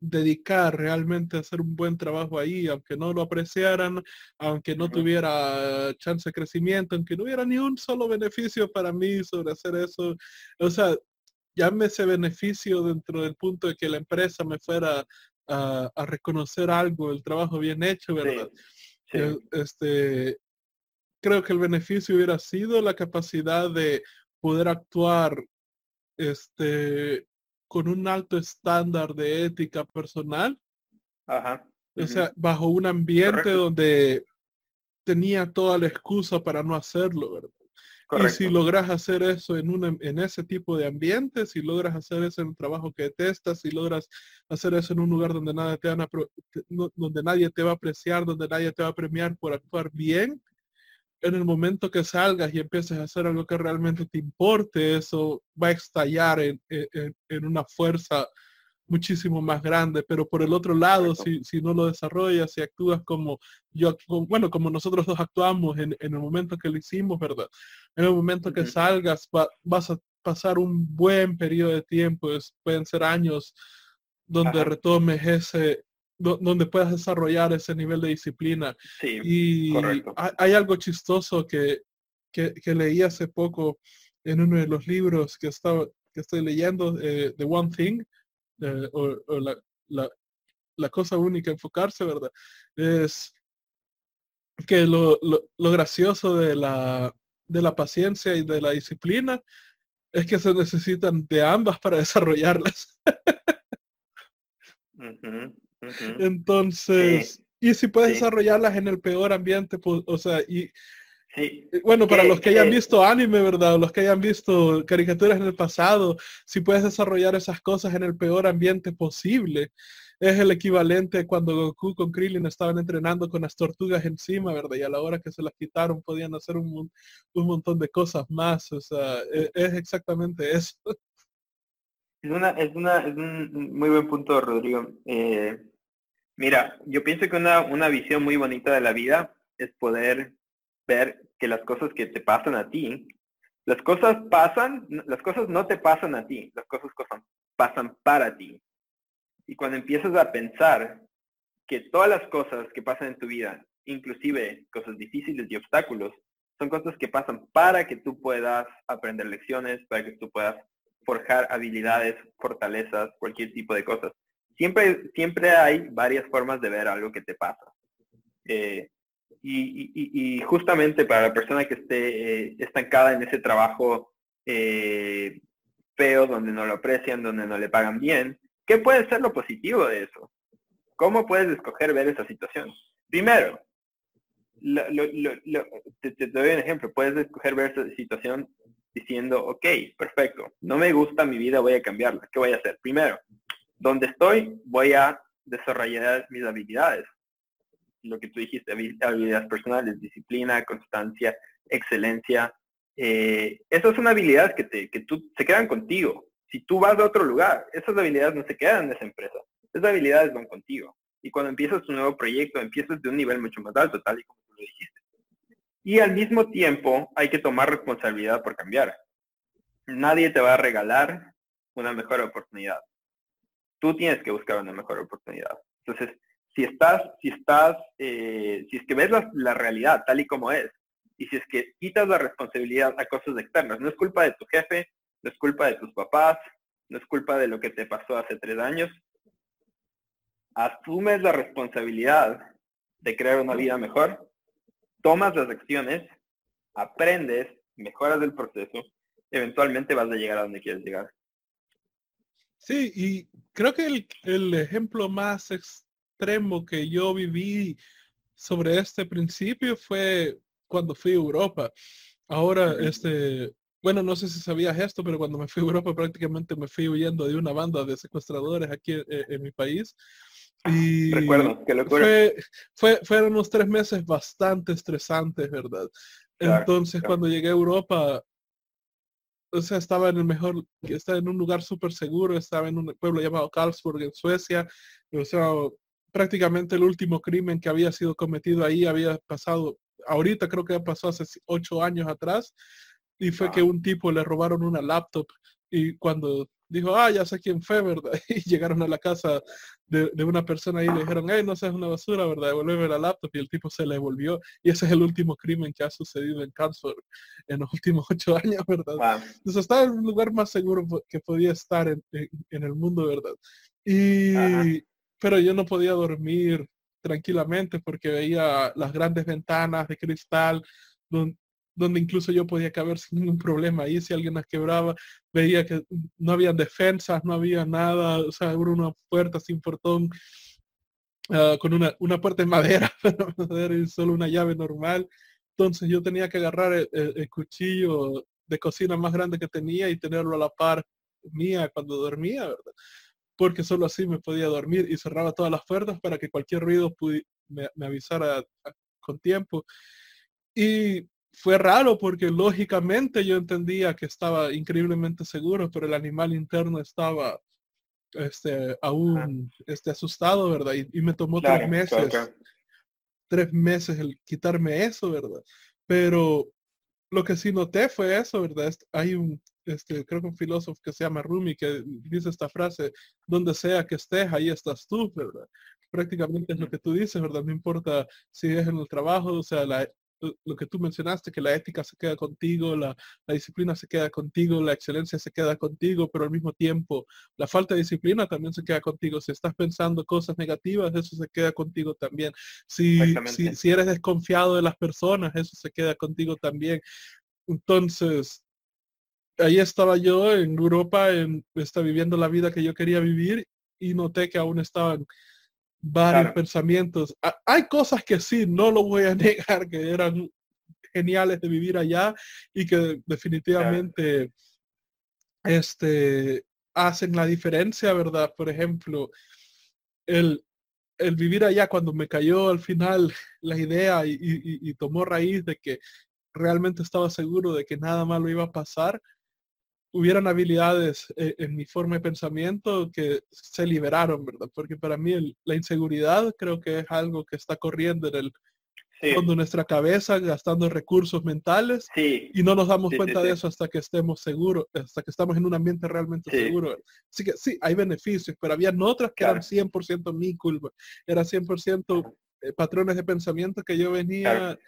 dedicar realmente a hacer un buen trabajo ahí, aunque no lo apreciaran, aunque no tuviera chance de crecimiento, aunque no hubiera ni un solo beneficio para mí sobre hacer eso. O sea, ese beneficio dentro del punto de que la empresa me fuera a, reconocer algo, el trabajo bien hecho, ¿verdad? Eh, este, creo que el beneficio hubiera sido la capacidad de poder actuar este, con un alto estándar de ética personal. Ajá. O sea, bajo un ambiente donde tenía toda la excusa para no hacerlo, ¿verdad? Y si logras hacer eso en, un, en ese tipo de ambiente, si logras hacer eso en un trabajo que detestas, si logras hacer eso en un lugar donde nadie te, van a, donde nadie te va a apreciar, donde nadie te va a premiar por actuar bien, en el momento que salgas y empieces a hacer algo que realmente te importe, eso va a estallar en, una fuerza muchísimo más grande, pero por el otro lado, si, no lo desarrollas, y actúas como yo, bueno, como nosotros dos actuamos en, el momento que lo hicimos, ¿verdad? En el momento que salgas, vas a pasar un buen periodo de tiempo, pueden ser años, donde retomes ese, donde puedas desarrollar ese nivel de disciplina. Sí, y hay, algo chistoso que, que, leí hace poco en uno de los libros que, estaba, que estoy leyendo, eh, The One Thing, eh, o, la, la, cosa única, enfocarse, ¿verdad? Es que lo, lo, gracioso de la, de la paciencia y de la disciplina es que se necesitan de ambas para desarrollarlas. Entonces, y si puedes desarrollarlas en el peor ambiente, pues, o sea, y bueno, para los que hayan visto anime, ¿verdad? Los que hayan visto caricaturas en el pasado, si puedes desarrollar esas cosas en el peor ambiente posible, es el equivalente cuando Goku con Krillin estaban entrenando con las tortugas encima, ¿verdad? Y a la hora que se las quitaron podían hacer un, montón de cosas más. O sea, e, es, exactamente eso. Es, una, es, una, es un muy buen punto, Rodrigo. Eh, mira, yo pienso que una, una visión muy bonita de la vida es poder ver que las cosas que te pasan a ti, las cosas pasan, las cosas no te pasan a ti, las cosas pasan para ti. Y cuando empiezas a pensar que todas las cosas que pasan en tu vida, inclusive cosas difíciles y obstáculos, son cosas que pasan para que tú puedas aprender lecciones, para que tú puedas forjar habilidades, fortalezas, cualquier tipo de cosas. Siempre, siempre hay varias formas de ver algo que te pasa. Eh, y, justamente para la persona que esté eh, estancada en ese trabajo eh, feo, donde no lo aprecian, donde no le pagan bien, ¿Qué puede ser lo positivo de eso? ¿Cómo puedes escoger ver esa situación? Primero, te, doy un ejemplo. Puedes escoger ver esa situación diciendo, ok, perfecto, no me gusta mi vida, voy a cambiarla. ¿Qué voy a hacer? Primero, donde estoy, voy a desarrollar mis habilidades. Lo que tú dijiste, habilidades personales, disciplina, constancia, excelencia. Eh, esas son habilidades que, te, que tú, se quedan contigo si tú vas a otro lugar, esas habilidades no se quedan en esa empresa. Esas habilidades van contigo. Y cuando empiezas tu nuevo proyecto, empiezas de un nivel mucho más alto, tal y como tú lo dijiste. Y al mismo tiempo hay que tomar responsabilidad por cambiar. Nadie te va a regalar una mejor oportunidad. Tú tienes que buscar una mejor oportunidad. Entonces, si estás, si estás, eh, si es que ves la, la realidad tal y como es, y si es que quitas la responsabilidad a cosas externas, no es culpa de tu jefe, no es culpa de tus papás, no es culpa de lo que te pasó hace tres años. Asumes la responsabilidad de crear una vida mejor, tomas las acciones, aprendes, mejoras el proceso, eventualmente vas a llegar a donde quieres llegar. Sí, y creo que el, el ejemplo más extremo que yo viví sobre este principio fue cuando fui a Europa. Ahora, este, bueno, no sé si sabías esto, pero cuando me fui a Europa prácticamente me fui huyendo de una banda de secuestradores aquí eh, en, mi país. Y Recuerdo, que fue, fue, fueron unos tres meses bastante estresantes, ¿verdad? Entonces, cuando llegué a Europa, o sea, estaba en el mejor, estaba en un lugar súper seguro, estaba en un pueblo llamado Karlsburg, en Suecia. O sea, prácticamente el último crimen que había sido cometido ahí había pasado, ahorita creo que pasó hace ocho años atrás. Y fue que un tipo le robaron una laptop y cuando dijo, ah, ya sé quién fue, ¿verdad? Y llegaron a la casa de, una persona y le dijeron, hey, no seas una basura, ¿verdad? Devuelve la laptop y el tipo se le devolvió. Y ese es el último crimen que ha sucedido en Kansas en los últimos ocho años, ¿verdad? Entonces estaba en un lugar más seguro que podía estar en, el mundo, ¿verdad? Y, pero yo no podía dormir tranquilamente porque veía las grandes ventanas de cristal donde, donde incluso yo podía caber sin ningún problema ahí si alguien las quebraba, veía que no había defensas, no había nada, o sea, era una puerta sin portón, ah, con una, una, puerta de madera, y solo una llave normal. Entonces yo tenía que agarrar el, cuchillo de cocina más grande que tenía y tenerlo a la par mía cuando dormía, ¿verdad? Porque solo así me podía dormir y cerraba todas las puertas para que cualquier ruido me, me avisara con tiempo. Y fue raro porque lógicamente yo entendía que estaba increíblemente seguro, pero el animal interno estaba este, aún este, asustado, ¿verdad? Y, me tomó tres meses, tres meses el quitarme eso, ¿verdad? Pero lo que sí noté fue eso, ¿verdad? Hay un, este, creo que un filósofo que se llama Rumi que dice esta frase, donde sea que estés, ahí estás tú, ¿verdad? Prácticamente es lo que tú dices, ¿verdad? No importa si es en el trabajo, o sea, la, lo que tú mencionaste, que la ética se queda contigo, la, disciplina se queda contigo, la excelencia se queda contigo, pero al mismo tiempo la falta de disciplina también se queda contigo. Si estás pensando cosas negativas, eso se queda contigo también. Si, si, si eres desconfiado de las personas, eso se queda contigo también. Entonces, ahí estaba yo en Europa, en, está viviendo la vida que yo quería vivir y noté que aún estaban varios pensamientos. hay cosas que sí, no lo voy a negar, que eran geniales de vivir allá y que definitivamente este, hacen la diferencia, ¿verdad? Por ejemplo, el, el vivir allá cuando me cayó al final la idea y, tomó raíz de que realmente estaba seguro de que nada malo iba a pasar, hubieran habilidades eh, en mi forma de pensamiento que se liberaron, ¿verdad? Porque para mí la inseguridad creo que es algo que está corriendo en el fondo de nuestra cabeza, gastando recursos mentales y no nos damos cuenta de eso hasta que estemos seguros, hasta que estamos en un ambiente realmente seguro. Así que sí, hay beneficios, pero había otras que eran 100% mi culpa, eran 100% eh, patrones de pensamiento que yo venía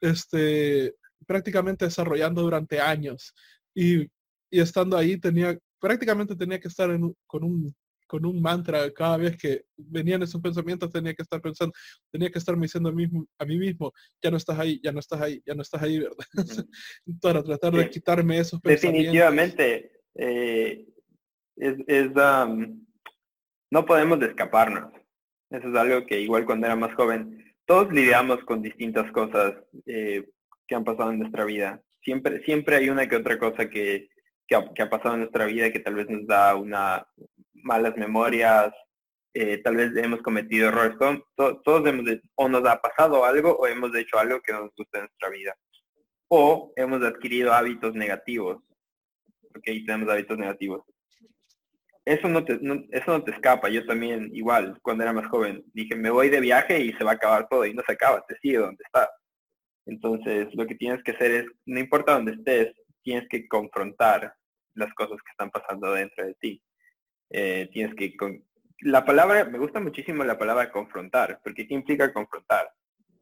este, prácticamente desarrollando durante años. Y y estando ahí tenía, prácticamente tenía que estar con, un, con un mantra cada vez que venían esos pensamientos, tenía que estar pensando, tenía que estarme diciendo a mí, a mí mismo, ya no estás ahí, ya no estás ahí, ya no estás ahí, ¿verdad? Para tratar de quitarme esos pensamientos. Definitivamente, eh, es, no podemos escaparnos. Eso es algo que igual cuando era más joven, todos lidiamos con distintas cosas eh, que han pasado en nuestra vida. Siempre, siempre hay una que otra cosa que, que ha, pasado en nuestra vida que tal vez nos da una malas memorias, eh, tal vez hemos cometido errores, todos, hemos, o nos ha pasado algo o hemos hecho algo que nos gusta en nuestra vida. O hemos adquirido hábitos negativos, ahí tenemos hábitos negativos. Eso no, te, eso no te escapa, yo también igual, cuando era más joven, dije, me voy de viaje y se va a acabar todo, y no se acaba, te sigue donde estás. Entonces, lo que tienes que hacer es, no importa dónde estés, tienes que confrontar las cosas que están pasando dentro de ti. Eh, tienes que... La palabra, me gusta muchísimo la palabra confrontar, porque ¿qué implica confrontar?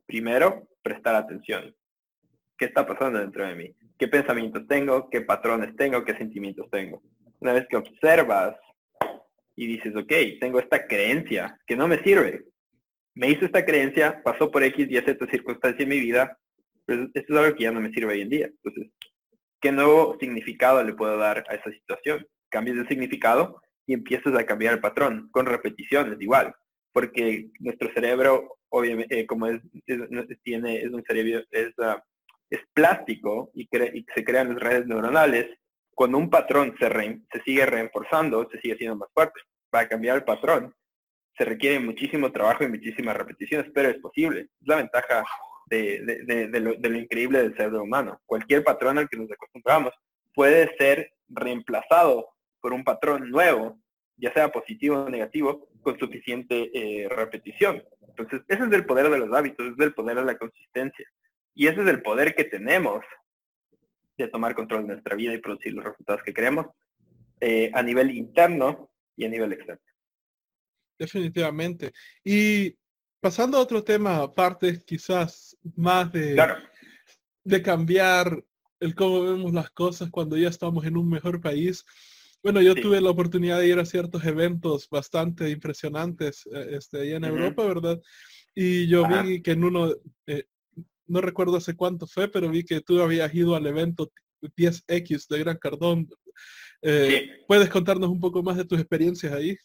Primero, prestar atención. ¿Qué está pasando dentro de mí? ¿Qué pensamientos tengo? ¿Qué patrones tengo? ¿Qué sentimientos tengo? Una vez que observas y dices, ok, tengo esta creencia que no me sirve. Me hizo esta creencia, pasó por X y Z circunstancia en mi vida, pero esto es algo que ya no me sirve hoy en día. Entonces, ¿qué nuevo significado le puedo dar a esa situación? Cambies de significado y empiezas a cambiar el patrón con repeticiones igual, porque nuestro cerebro, obviamente, eh, como es, tiene, es un cerebro, es, ah, es plástico y, se crean las redes neuronales, cuando un patrón se, se sigue reforzando, se sigue siendo más fuerte. Para cambiar el patrón se requiere muchísimo trabajo y muchísimas repeticiones, pero es posible. Es la ventaja de, lo, increíble del cerebro humano. Cualquier patrón al que nos acostumbramos puede ser reemplazado por un patrón nuevo, ya sea positivo o negativo, con suficiente eh, repetición. Entonces, ese es el poder de los hábitos, es el poder de la consistencia. Y ese es el poder que tenemos de tomar control de nuestra vida y producir los resultados que queremos eh, a nivel interno y a nivel externo. Definitivamente. Y pasando a otro tema, aparte quizás más de, de cambiar el cómo vemos las cosas cuando ya estamos en un mejor país. Bueno, yo tuve la oportunidad de ir a ciertos eventos bastante impresionantes eh, este, allá en Europa, ¿verdad? Y yo vi que en uno, eh, no recuerdo hace cuánto fue, pero vi que tú habías ido al evento 10X de Gran Cardón. Eh, ¿Puedes contarnos un poco más de tus experiencias ahí?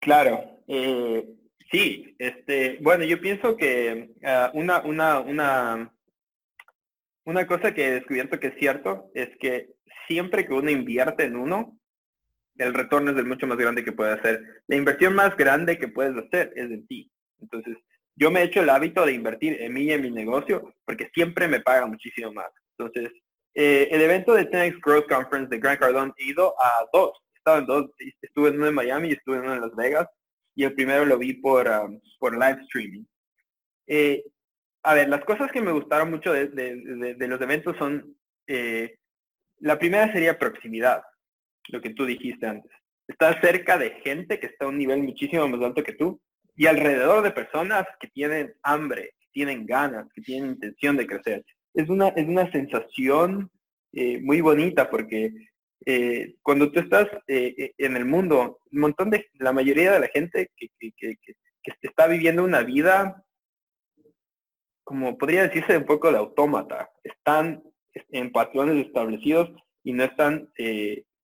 Claro. Sí, este, bueno, yo pienso que ah, una, una, una, una cosa que he descubierto que es cierto es que siempre que uno invierte en uno, el retorno es el mucho más grande que puede hacer. La inversión más grande que puedes hacer es en ti. Entonces, yo me he hecho el hábito de invertir en mí y en mi negocio porque siempre me paga muchísimo más. Entonces, eh, el evento de 10 Growth Conference de Grant Cardone he ido a dos. Estaba en dos. Estuve en uno en Miami y estuve en uno en Las Vegas y el primero lo vi por, um, por live streaming. Eh, a ver, las cosas que me gustaron mucho de, los eventos son, eh, la primera sería proximidad, lo que tú dijiste antes. Estás cerca de gente que está a un nivel muchísimo más alto que tú y alrededor de personas que tienen hambre, que tienen ganas, que tienen intención de crecer. Es una, es una sensación eh, muy bonita porque eh, cuando tú estás eh, eh, en el mundo, un montón de, la mayoría de la gente que, está viviendo una vida, como podría decirse un poco de autómata, están en patrones establecidos y no están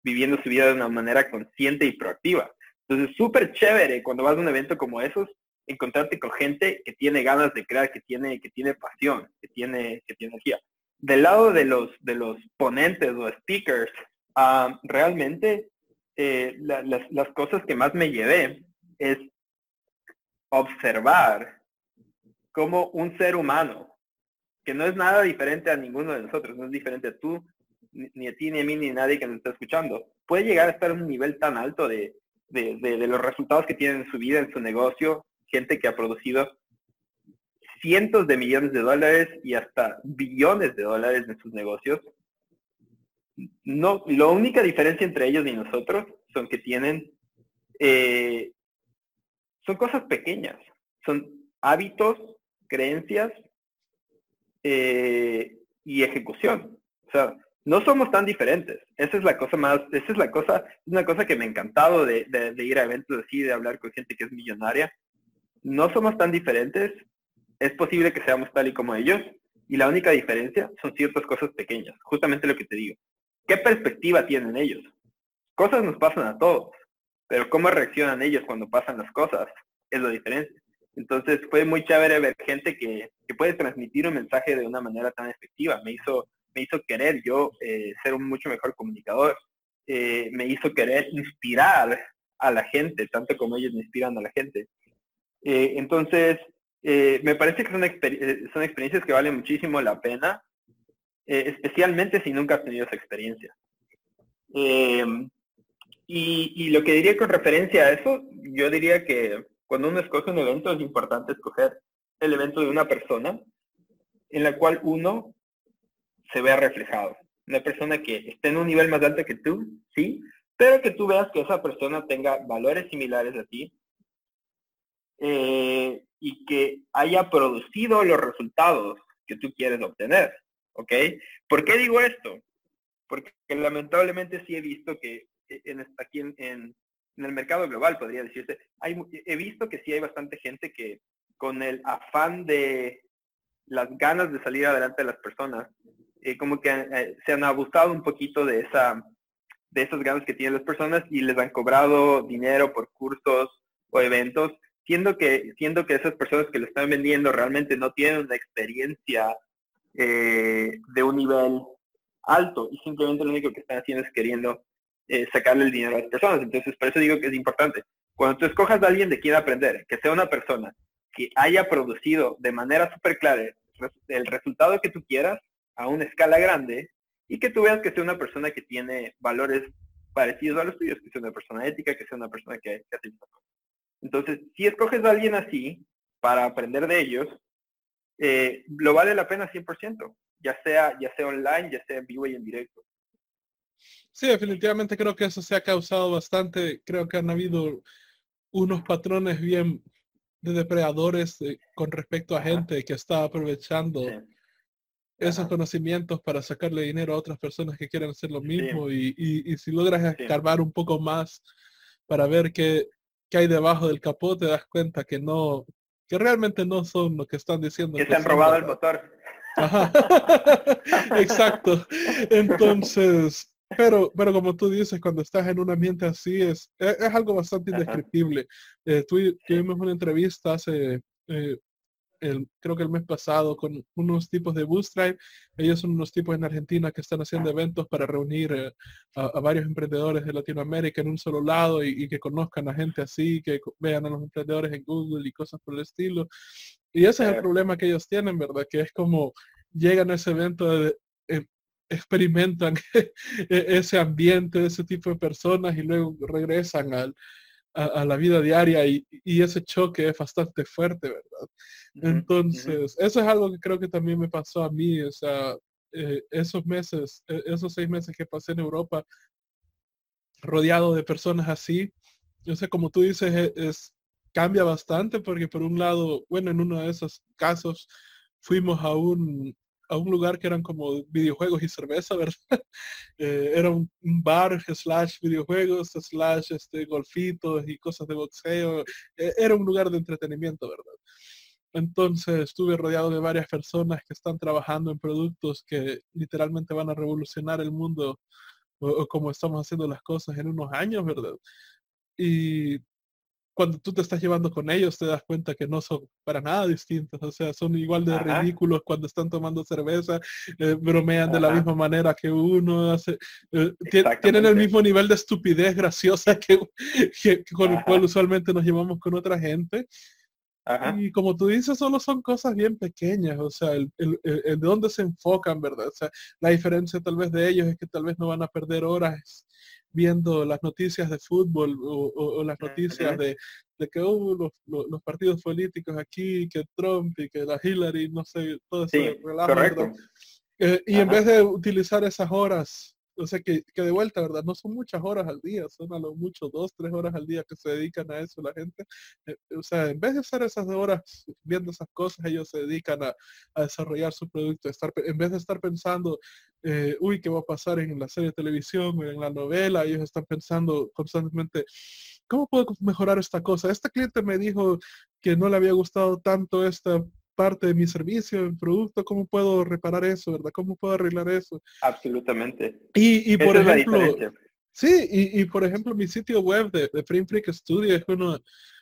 viviendo su vida de una manera consciente y proactiva. Entonces, súper chévere cuando vas a un evento como esos, encontrarte con gente que tiene ganas de crear, que tiene, que tiene pasión, que tiene, que tiene energía. Del lado de los, de los ponentes o speakers, ah, realmente eh, las, cosas que más me llevé es observar cómo un ser humano, que no es nada diferente a ninguno de nosotros, no es diferente a tú, ni a ti, ni a mí, ni a nadie que nos está escuchando, puede llegar a estar en un nivel tan alto de, los resultados que tiene en su vida, en su negocio, gente que ha producido cientos de millones de dólares y hasta billones de dólares en sus negocios. No, la única diferencia entre ellos y nosotros son que tienen, eh, son cosas pequeñas, son hábitos, creencias eh, y ejecución. O sea, no somos tan diferentes. Esa es la cosa más, esa es la cosa, es una cosa que me ha encantado de, ir a eventos así, de hablar con gente que es millonaria. No somos tan diferentes. Es posible que seamos tal y como ellos. Y la única diferencia son ciertas cosas pequeñas. Justamente lo que te digo. ¿Qué perspectiva tienen ellos? Cosas nos pasan a todos. Pero cómo reaccionan ellos cuando pasan las cosas es lo diferente. Entonces fue muy chévere ver gente que, puede transmitir un mensaje de una manera tan efectiva. Me hizo me hizo querer yo eh, ser un mucho mejor comunicador, eh, me hizo querer inspirar a la gente, tanto como ellos me inspiran a la gente. Eh, entonces, me parece que son, son, experiencias que valen muchísimo la pena, especialmente si nunca has tenido esa experiencia. Y, y, lo que diría con referencia a eso, yo diría que cuando uno escoge un evento es importante escoger el evento de una persona en la cual uno se vea reflejado. Una persona que esté en un nivel más alto que tú, sí, pero que tú veas que esa persona tenga valores similares a ti eh, y que haya producido los resultados que tú quieres obtener. ¿Ok? ¿Por qué digo esto? Porque lamentablemente sí he visto que en, aquí en, en, el mercado global, podría decirse, hay, he visto que sí hay bastante gente que con el afán de las ganas de salir adelante de las personas, eh, como que eh, se han abusado un poquito de esa de esas ganas que tienen las personas y les han cobrado dinero por cursos o eventos, siendo que siendo que esas personas que lo están vendiendo realmente no tienen una experiencia eh, de un nivel alto y simplemente lo único que están haciendo es queriendo sacarle el dinero a las personas. Entonces, por eso digo que es importante. Cuando tú escojas a alguien de quien aprender, que sea una persona que haya producido de manera súper clara el resultado que tú quieras, a una escala grande y que tú veas que sea una persona que tiene valores parecidos a los tuyos, que sea una persona ética, que sea una persona que, hace Entonces, si escoges a alguien así para aprender de ellos, eh, lo vale la pena 100%, ya sea, ya sea online, ya sea en vivo y en directo. Sí, definitivamente creo que eso se ha causado bastante, creo que han habido unos patrones bien de depredadores eh, con respecto a gente que está aprovechando esos conocimientos para sacarle dinero a otras personas que quieren hacer lo mismo y, y, si logras escarbar un poco más para ver qué, qué, hay debajo del capó, te das cuenta que no, que realmente no son lo que están diciendo. Que, se han robado el motor. Exacto. Entonces, pero, pero como tú dices, cuando estás en un ambiente así es, e, es, algo bastante indescriptible. Eh, tuvimos una entrevista hace eh, creo que el mes pasado con unos tipos de Bootstrap. Ellos son unos tipos en Argentina que están haciendo eventos para reunir eh, a, varios emprendedores de Latinoamérica en un solo lado y, que conozcan a gente así, que vean a los emprendedores en Google y cosas por el estilo. Y ese es el problema que ellos tienen, ¿verdad? Que es como llegan a ese evento de, em, experimentan e, ese ambiente, ese tipo de personas y luego regresan al, a, la vida diaria y, ese choque es bastante fuerte, ¿verdad? Entonces, eso es algo que creo que también me pasó a mí, o sea, eh, esos meses, e, esos seis meses que pasé en Europa, rodeado de personas así, yo sé, como tú dices, e, es, cambia bastante porque por un lado, bueno, en uno de esos casos fuimos a un, a un lugar que eran como videojuegos y cerveza, ¿verdad? Eh, era un, bar slash videojuegos slash este, golfitos y cosas de boxeo. Eh, era un lugar de entretenimiento, ¿verdad? Entonces estuve rodeado de varias personas que están trabajando en productos que literalmente van a revolucionar el mundo o, como estamos haciendo las cosas en unos años, ¿verdad? Y cuando tú te estás llevando con ellos te das cuenta que no son para nada distintos, o sea, son igual de ridículos cuando están tomando cerveza, eh, bromean de la misma manera que uno, hace, eh, tienen el mismo nivel de estupidez graciosa que, con el cual usualmente nos llevamos con otra gente. Y como tú dices, solo son cosas bien pequeñas, o sea, el, el, de dónde se enfocan, ¿verdad? O sea, la diferencia tal vez de ellos es que tal vez no van a perder horas viendo las noticias de fútbol o, las noticias de, que hubo los, partidos políticos aquí, que Trump y que la Hillary, no sé, todo eso. Eh, y en vez de utilizar esas horas o sea que, de vuelta, ¿verdad? No son muchas horas al día, son a lo mucho dos, tres horas al día que se dedican a eso la gente. Eh, o sea, en vez de hacer esas horas viendo esas cosas, ellos se dedican a, desarrollar su producto. Estar, en vez de estar pensando, eh, uy, ¿qué va a pasar en la serie de televisión o en la novela? Ellos están pensando constantemente, ¿cómo puedo mejorar esta cosa? Este cliente me dijo que no le había gustado tanto esta parte de mi servicio, el producto, ¿cómo puedo reparar eso, verdad? ¿Cómo puedo arreglar eso? Absolutamente. Y, por ejemplo, sí, y, por ejemplo, mi sitio web de, de Print Freak Studio es uno,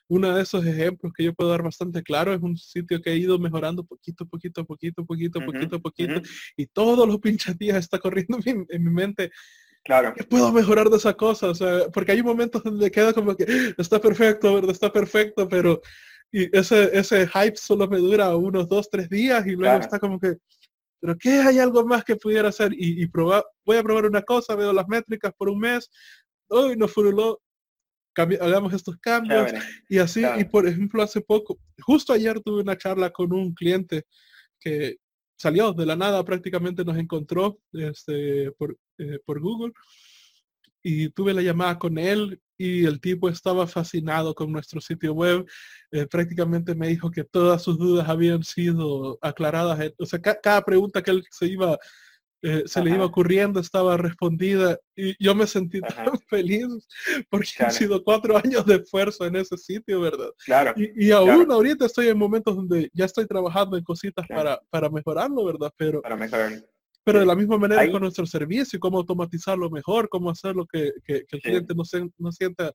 uno de esos ejemplos que yo puedo dar bastante claro. Es un sitio que he ido mejorando poquito, poquito, poquito, poquito, poquito, poquito, y todos los pinches días está corriendo en mi, mente. Claro. ¿Qué puedo mejorar de esa cosa? O sea, porque hay momentos donde queda como que está perfecto, ¿verdad? Está perfecto, pero y ese, ese hype solo me dura unos dos, tres días y luego está como que, pero ¿qué hay algo más que pudiera hacer? Y, y probar, voy a probar una cosa, veo las métricas por un mes, hoy no furuló, hagamos estos cambios y así, y por ejemplo hace poco, justo ayer tuve una charla con un cliente que salió de la nada, prácticamente nos encontró este, por, eh, por Google y tuve la llamada con él y el tipo estaba fascinado con nuestro sitio web. Eh, prácticamente me dijo que todas sus dudas habían sido aclaradas. O sea, cada pregunta que él se iba, eh, se le iba ocurriendo estaba respondida y yo me sentí tan feliz porque han sido cuatro años de esfuerzo en ese sitio, ¿verdad? Claro. Y, aún ahorita estoy en momentos donde ya estoy trabajando en cositas para, para mejorarlo, ¿verdad? Pero, para mejorarlo pero de la misma manera con nuestro servicio, cómo automatizarlo mejor, cómo hacerlo que, que, que el cliente no, se, no sienta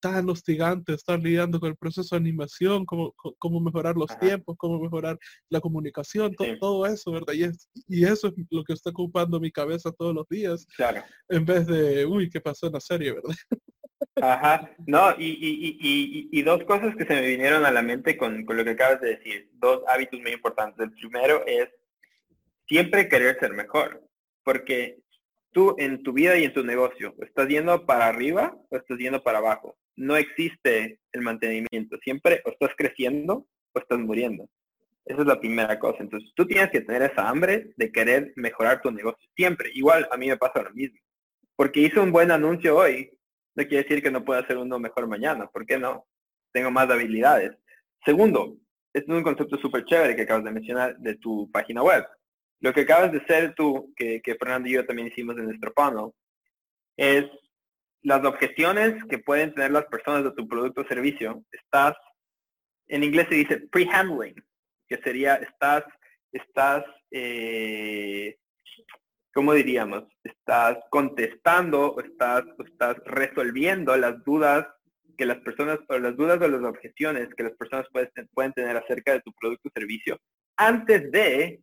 tan hostigante estar lidiando con el proceso de animación, cómo, cómo mejorar los tiempos, cómo mejorar la comunicación, todo eso, ¿verdad? Y, es, y eso es lo que está ocupando mi cabeza todos los días, claro. en vez de, uy, ¿qué pasó en la serie, verdad? Ajá, no, y, y, y, y, dos cosas que se me vinieron a la mente con, con lo que acabas de decir, dos hábitos muy importantes. El primero es siempre querer ser mejor, porque tú en tu vida y en tu negocio, estás yendo para arriba o estás yendo para abajo. No existe el mantenimiento. Siempre o estás creciendo o estás muriendo. Esa es la primera cosa. Entonces, tú tienes que tener esa hambre de querer mejorar tu negocio. Siempre. Igual a mí me pasa lo mismo. Porque hice un buen anuncio hoy, no quiere decir que no pueda hacer uno mejor mañana. ¿Por qué no? Tengo más habilidades. Segundo, este es un concepto súper chévere que acabas de mencionar de tu página web. Lo que acabas de hacer tú, que, Fernando y yo también hicimos en nuestro panel, es las objeciones que pueden tener las personas de tu producto o servicio. Estás, en inglés se dice pre-handling, que sería, estás, estás, eh, ¿cómo diríamos? Estás contestando o estás, estás resolviendo las dudas que las personas, o las dudas o las objeciones que las personas pueden, pueden tener acerca de tu producto o servicio antes de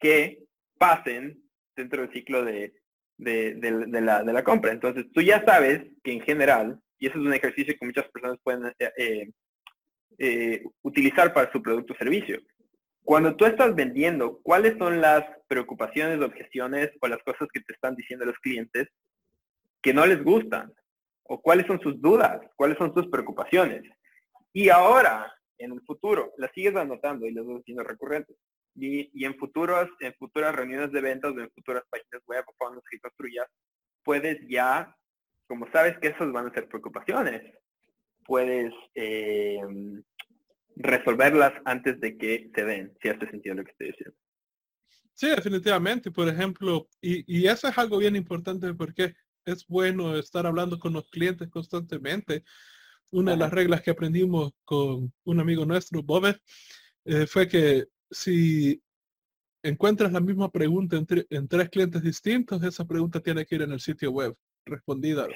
que pasen dentro del ciclo de, la, compra. Entonces, tú ya sabes que en general, y eso es un ejercicio que muchas personas pueden eh, eh, eh, utilizar para su producto o servicio. Cuando tú estás vendiendo, ¿cuáles son las preocupaciones, objeciones o las cosas que te están diciendo los clientes que no les gustan? ¿O cuáles son sus dudas? ¿Cuáles son sus preocupaciones? Y ahora, en el futuro, las sigues anotando y las vas haciendo recurrentes. Y, en futuras, en futuras reuniones de ventas o en futuras páginas web o cuando que construyas, puedes ya, como sabes que esas van a ser preocupaciones, puedes eh, resolverlas antes de que se den, si hace sentido lo que estoy diciendo. Sí, definitivamente. Por ejemplo, y, y eso es algo bien importante porque es bueno estar hablando con los clientes constantemente. Una de las reglas que aprendimos con un amigo nuestro, Bob, eh, fue que si encuentras la misma pregunta en, tres clientes distintos, esa pregunta tiene que ir en el sitio web respondida.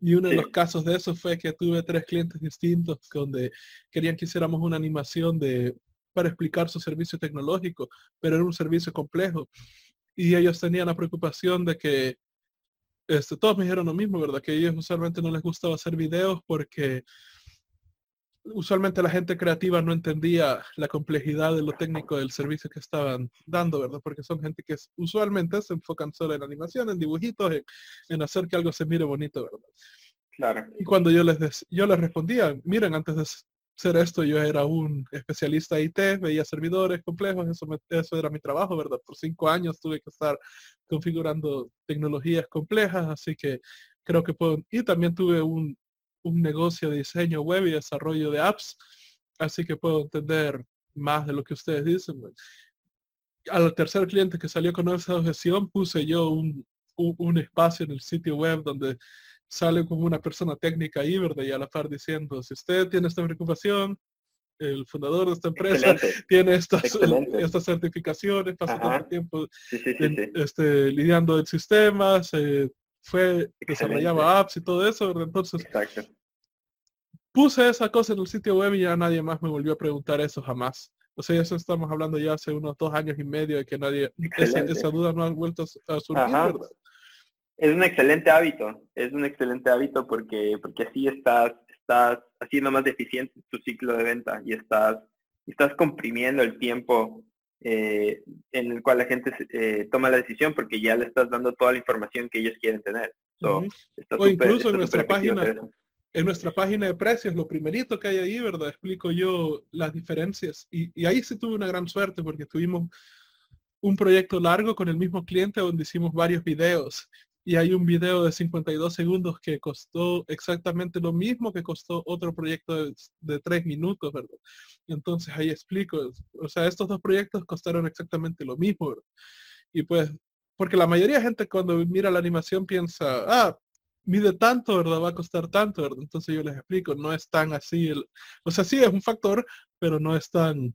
Y uno de los casos de eso fue que tuve tres clientes distintos donde querían que hiciéramos una animación de para explicar su servicio tecnológico, pero era un servicio complejo. Y ellos tenían la preocupación de que este, todos me dijeron lo mismo, ¿verdad? Que ellos usualmente no les gustaba hacer videos porque usualmente la gente creativa no entendía la complejidad de lo técnico del servicio que estaban dando, ¿verdad? Porque son gente que usualmente se enfocan solo en animación, en dibujitos, en, hacer que algo se mire bonito, ¿verdad? Claro. Y cuando yo les, yo les respondía, miren, antes de ser esto yo era un especialista IT, veía servidores complejos, eso, eso era mi trabajo, ¿verdad? Por cinco años tuve que estar configurando tecnologías complejas, así que creo que puedo, y también tuve un, un negocio de diseño web y desarrollo de apps, así que puedo entender más de lo que ustedes dicen. Al tercer cliente que salió con esa objeción, puse yo un, un, espacio en el sitio web donde sale como una persona técnica ahí, ¿verdad? Y a la par diciendo, si usted tiene esta preocupación, el fundador de esta empresa tiene estas, estas certificaciones, pasa tanto tiempo Este, lidiando en sistemas, eh, fue, desarrollaba apps y todo eso, entonces puse esa cosa en el sitio web y ya nadie más me volvió a preguntar eso jamás. O sea, eso estamos hablando ya hace unos dos años y medio de que nadie, esa, duda no ha vuelto a surgir, ¿verdad? Es un excelente hábito, es un excelente hábito porque, porque así estás, estás haciendo más eficiente tu ciclo de venta y estás, estás comprimiendo el tiempo eh, en el cual la gente eh, toma la decisión porque ya le estás dando toda la información que ellos quieren tener. o incluso en nuestra página, en nuestra página de precios, lo primerito que hay ahí, ¿verdad? Explico yo las diferencias. Y, y ahí sí tuve una gran suerte porque tuvimos un proyecto largo con el mismo cliente donde hicimos varios videos y hay un video de 52 segundos que costó exactamente lo mismo que costó otro proyecto de, tres minutos, ¿verdad? Entonces ahí explico, o sea, estos dos proyectos costaron exactamente lo mismo, ¿verdad? Y pues, porque la mayoría de gente cuando mira la animación piensa, ah, mide tanto, ¿verdad? Va a costar tanto, ¿verdad? Entonces yo les explico, no es tan así, el, o sea, sí es un factor, pero no es tan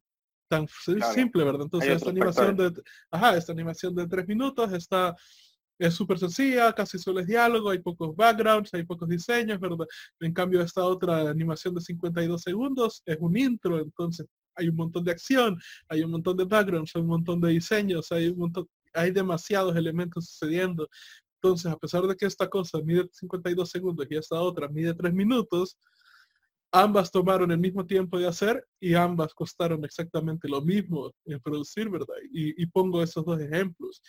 tan simple, ¿verdad? Entonces esta animación de, ajá, esta animación de tres minutos está es súper sencilla, casi solo es diálogo, hay pocos backgrounds, hay pocos diseños, ¿verdad? En cambio, esta otra animación de 52 segundos es un intro, entonces hay un montón de acción, hay un montón de backgrounds, hay un montón de diseños, hay un montón, hay demasiados elementos sucediendo. Entonces, a pesar de que esta cosa mide 52 segundos y esta otra mide 3 minutos, ambas tomaron el mismo tiempo de hacer y ambas costaron exactamente lo mismo en producir, ¿verdad? Y, y pongo esos dos ejemplos.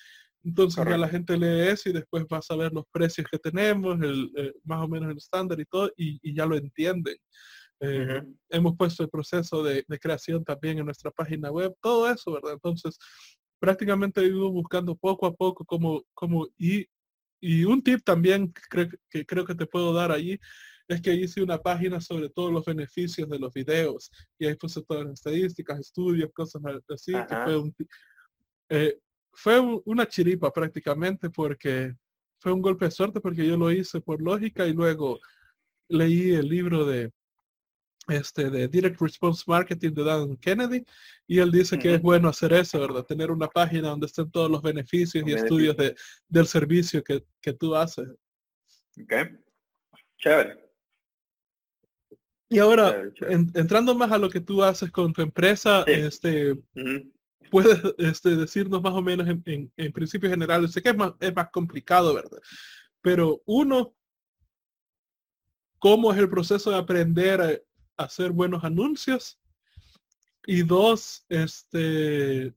Entonces ya la gente lee eso y después va a saber los precios que tenemos, el, eh, más o menos el estándar y todo, y, ya lo entienden. Eh, hemos puesto el proceso de, creación también en nuestra página web, todo eso, ¿verdad? Entonces, prácticamente he ido buscando poco a poco como, como y, y un tip también que, que creo que te puedo dar ahí es que hice una página sobre todos los beneficios de los videos y ahí puse todas las estadísticas, estudios, cosas así, que fue un, eh, fue una chiripa prácticamente porque fue un golpe de suerte porque yo lo hice por lógica y luego leí el libro de este de Direct Response Marketing de Dan Kennedy y él dice que es bueno hacer eso, ¿verdad? Tener una página donde estén todos los beneficios y estudios de, del servicio que, que tú haces. Ok. Chévere. Y ahora, entrando más a lo que tú haces con tu empresa, este, puedes este, decirnos más o menos en, en, principios generales? Sé que es más, es más complicado, ¿verdad? Pero uno, ¿cómo es el proceso de aprender a, hacer buenos anuncios? Y dos, este,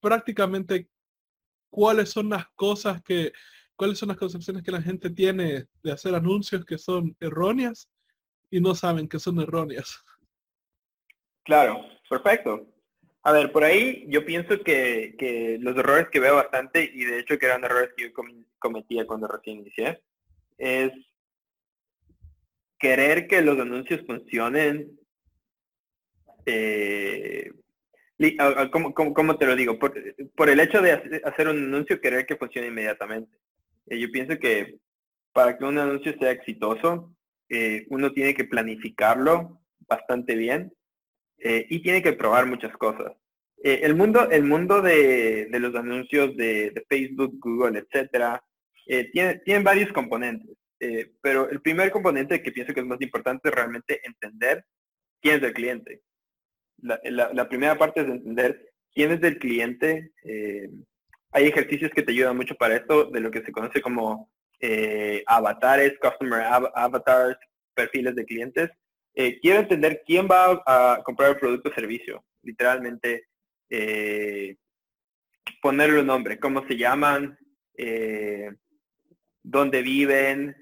prácticamente, ¿cuáles son las cosas que, cuáles son las concepciones que la gente tiene de hacer anuncios que son erróneas y no saben que son erróneas? Claro, perfecto. A ver, por ahí yo pienso que, los errores que veo bastante, y de hecho que eran errores que yo cometía cuando recién inicié, es querer que los anuncios funcionen. Eh, ¿cómo, te lo digo? Por, el hecho de hacer un anuncio, querer que funcione inmediatamente. Eh, yo pienso que para que un anuncio sea exitoso, eh, uno tiene que planificarlo bastante bien eh, y tiene que probar muchas cosas. Eh, el mundo, el mundo de, los anuncios de, Facebook, Google, etcétera, eh, tiene, tienen varios componentes. pero el primer componente que pienso que es más importante es realmente entender quién es el cliente. La, primera parte es entender quién es el cliente. hay ejercicios que te ayudan mucho para esto, de lo que se conoce como avatares, customer avatars, perfiles de clientes. Quiero entender quién va a comprar el producto o servicio. Literalmente, eh, ponerle un nombre, cómo se llaman, eh, dónde viven,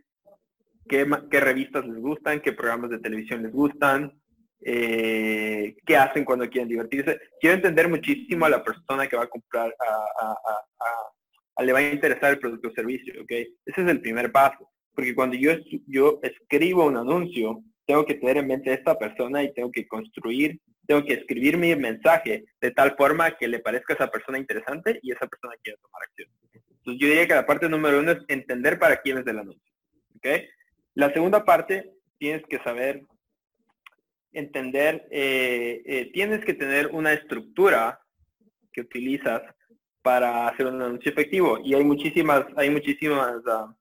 qué, revistas les gustan, qué programas de televisión les gustan, eh, qué hacen cuando quieren divertirse. Quiero entender muchísimo a la persona que va a comprar, a, le va a interesar el producto o servicio, ¿ok? Ese es el primer paso, porque cuando yo escribo un anuncio, tengo que tener en mente a esta persona y tengo que construir tengo que escribir mi mensaje de tal forma que le parezca a esa persona interesante y esa persona quiera tomar acción. Entonces yo diría que la parte número uno es entender para quién es el anuncio. ¿okay? La segunda parte, tienes que saber entender, eh, eh, tienes que tener una estructura que utilizas para hacer un anuncio efectivo. Y hay muchísimas, hay muchísimas ah,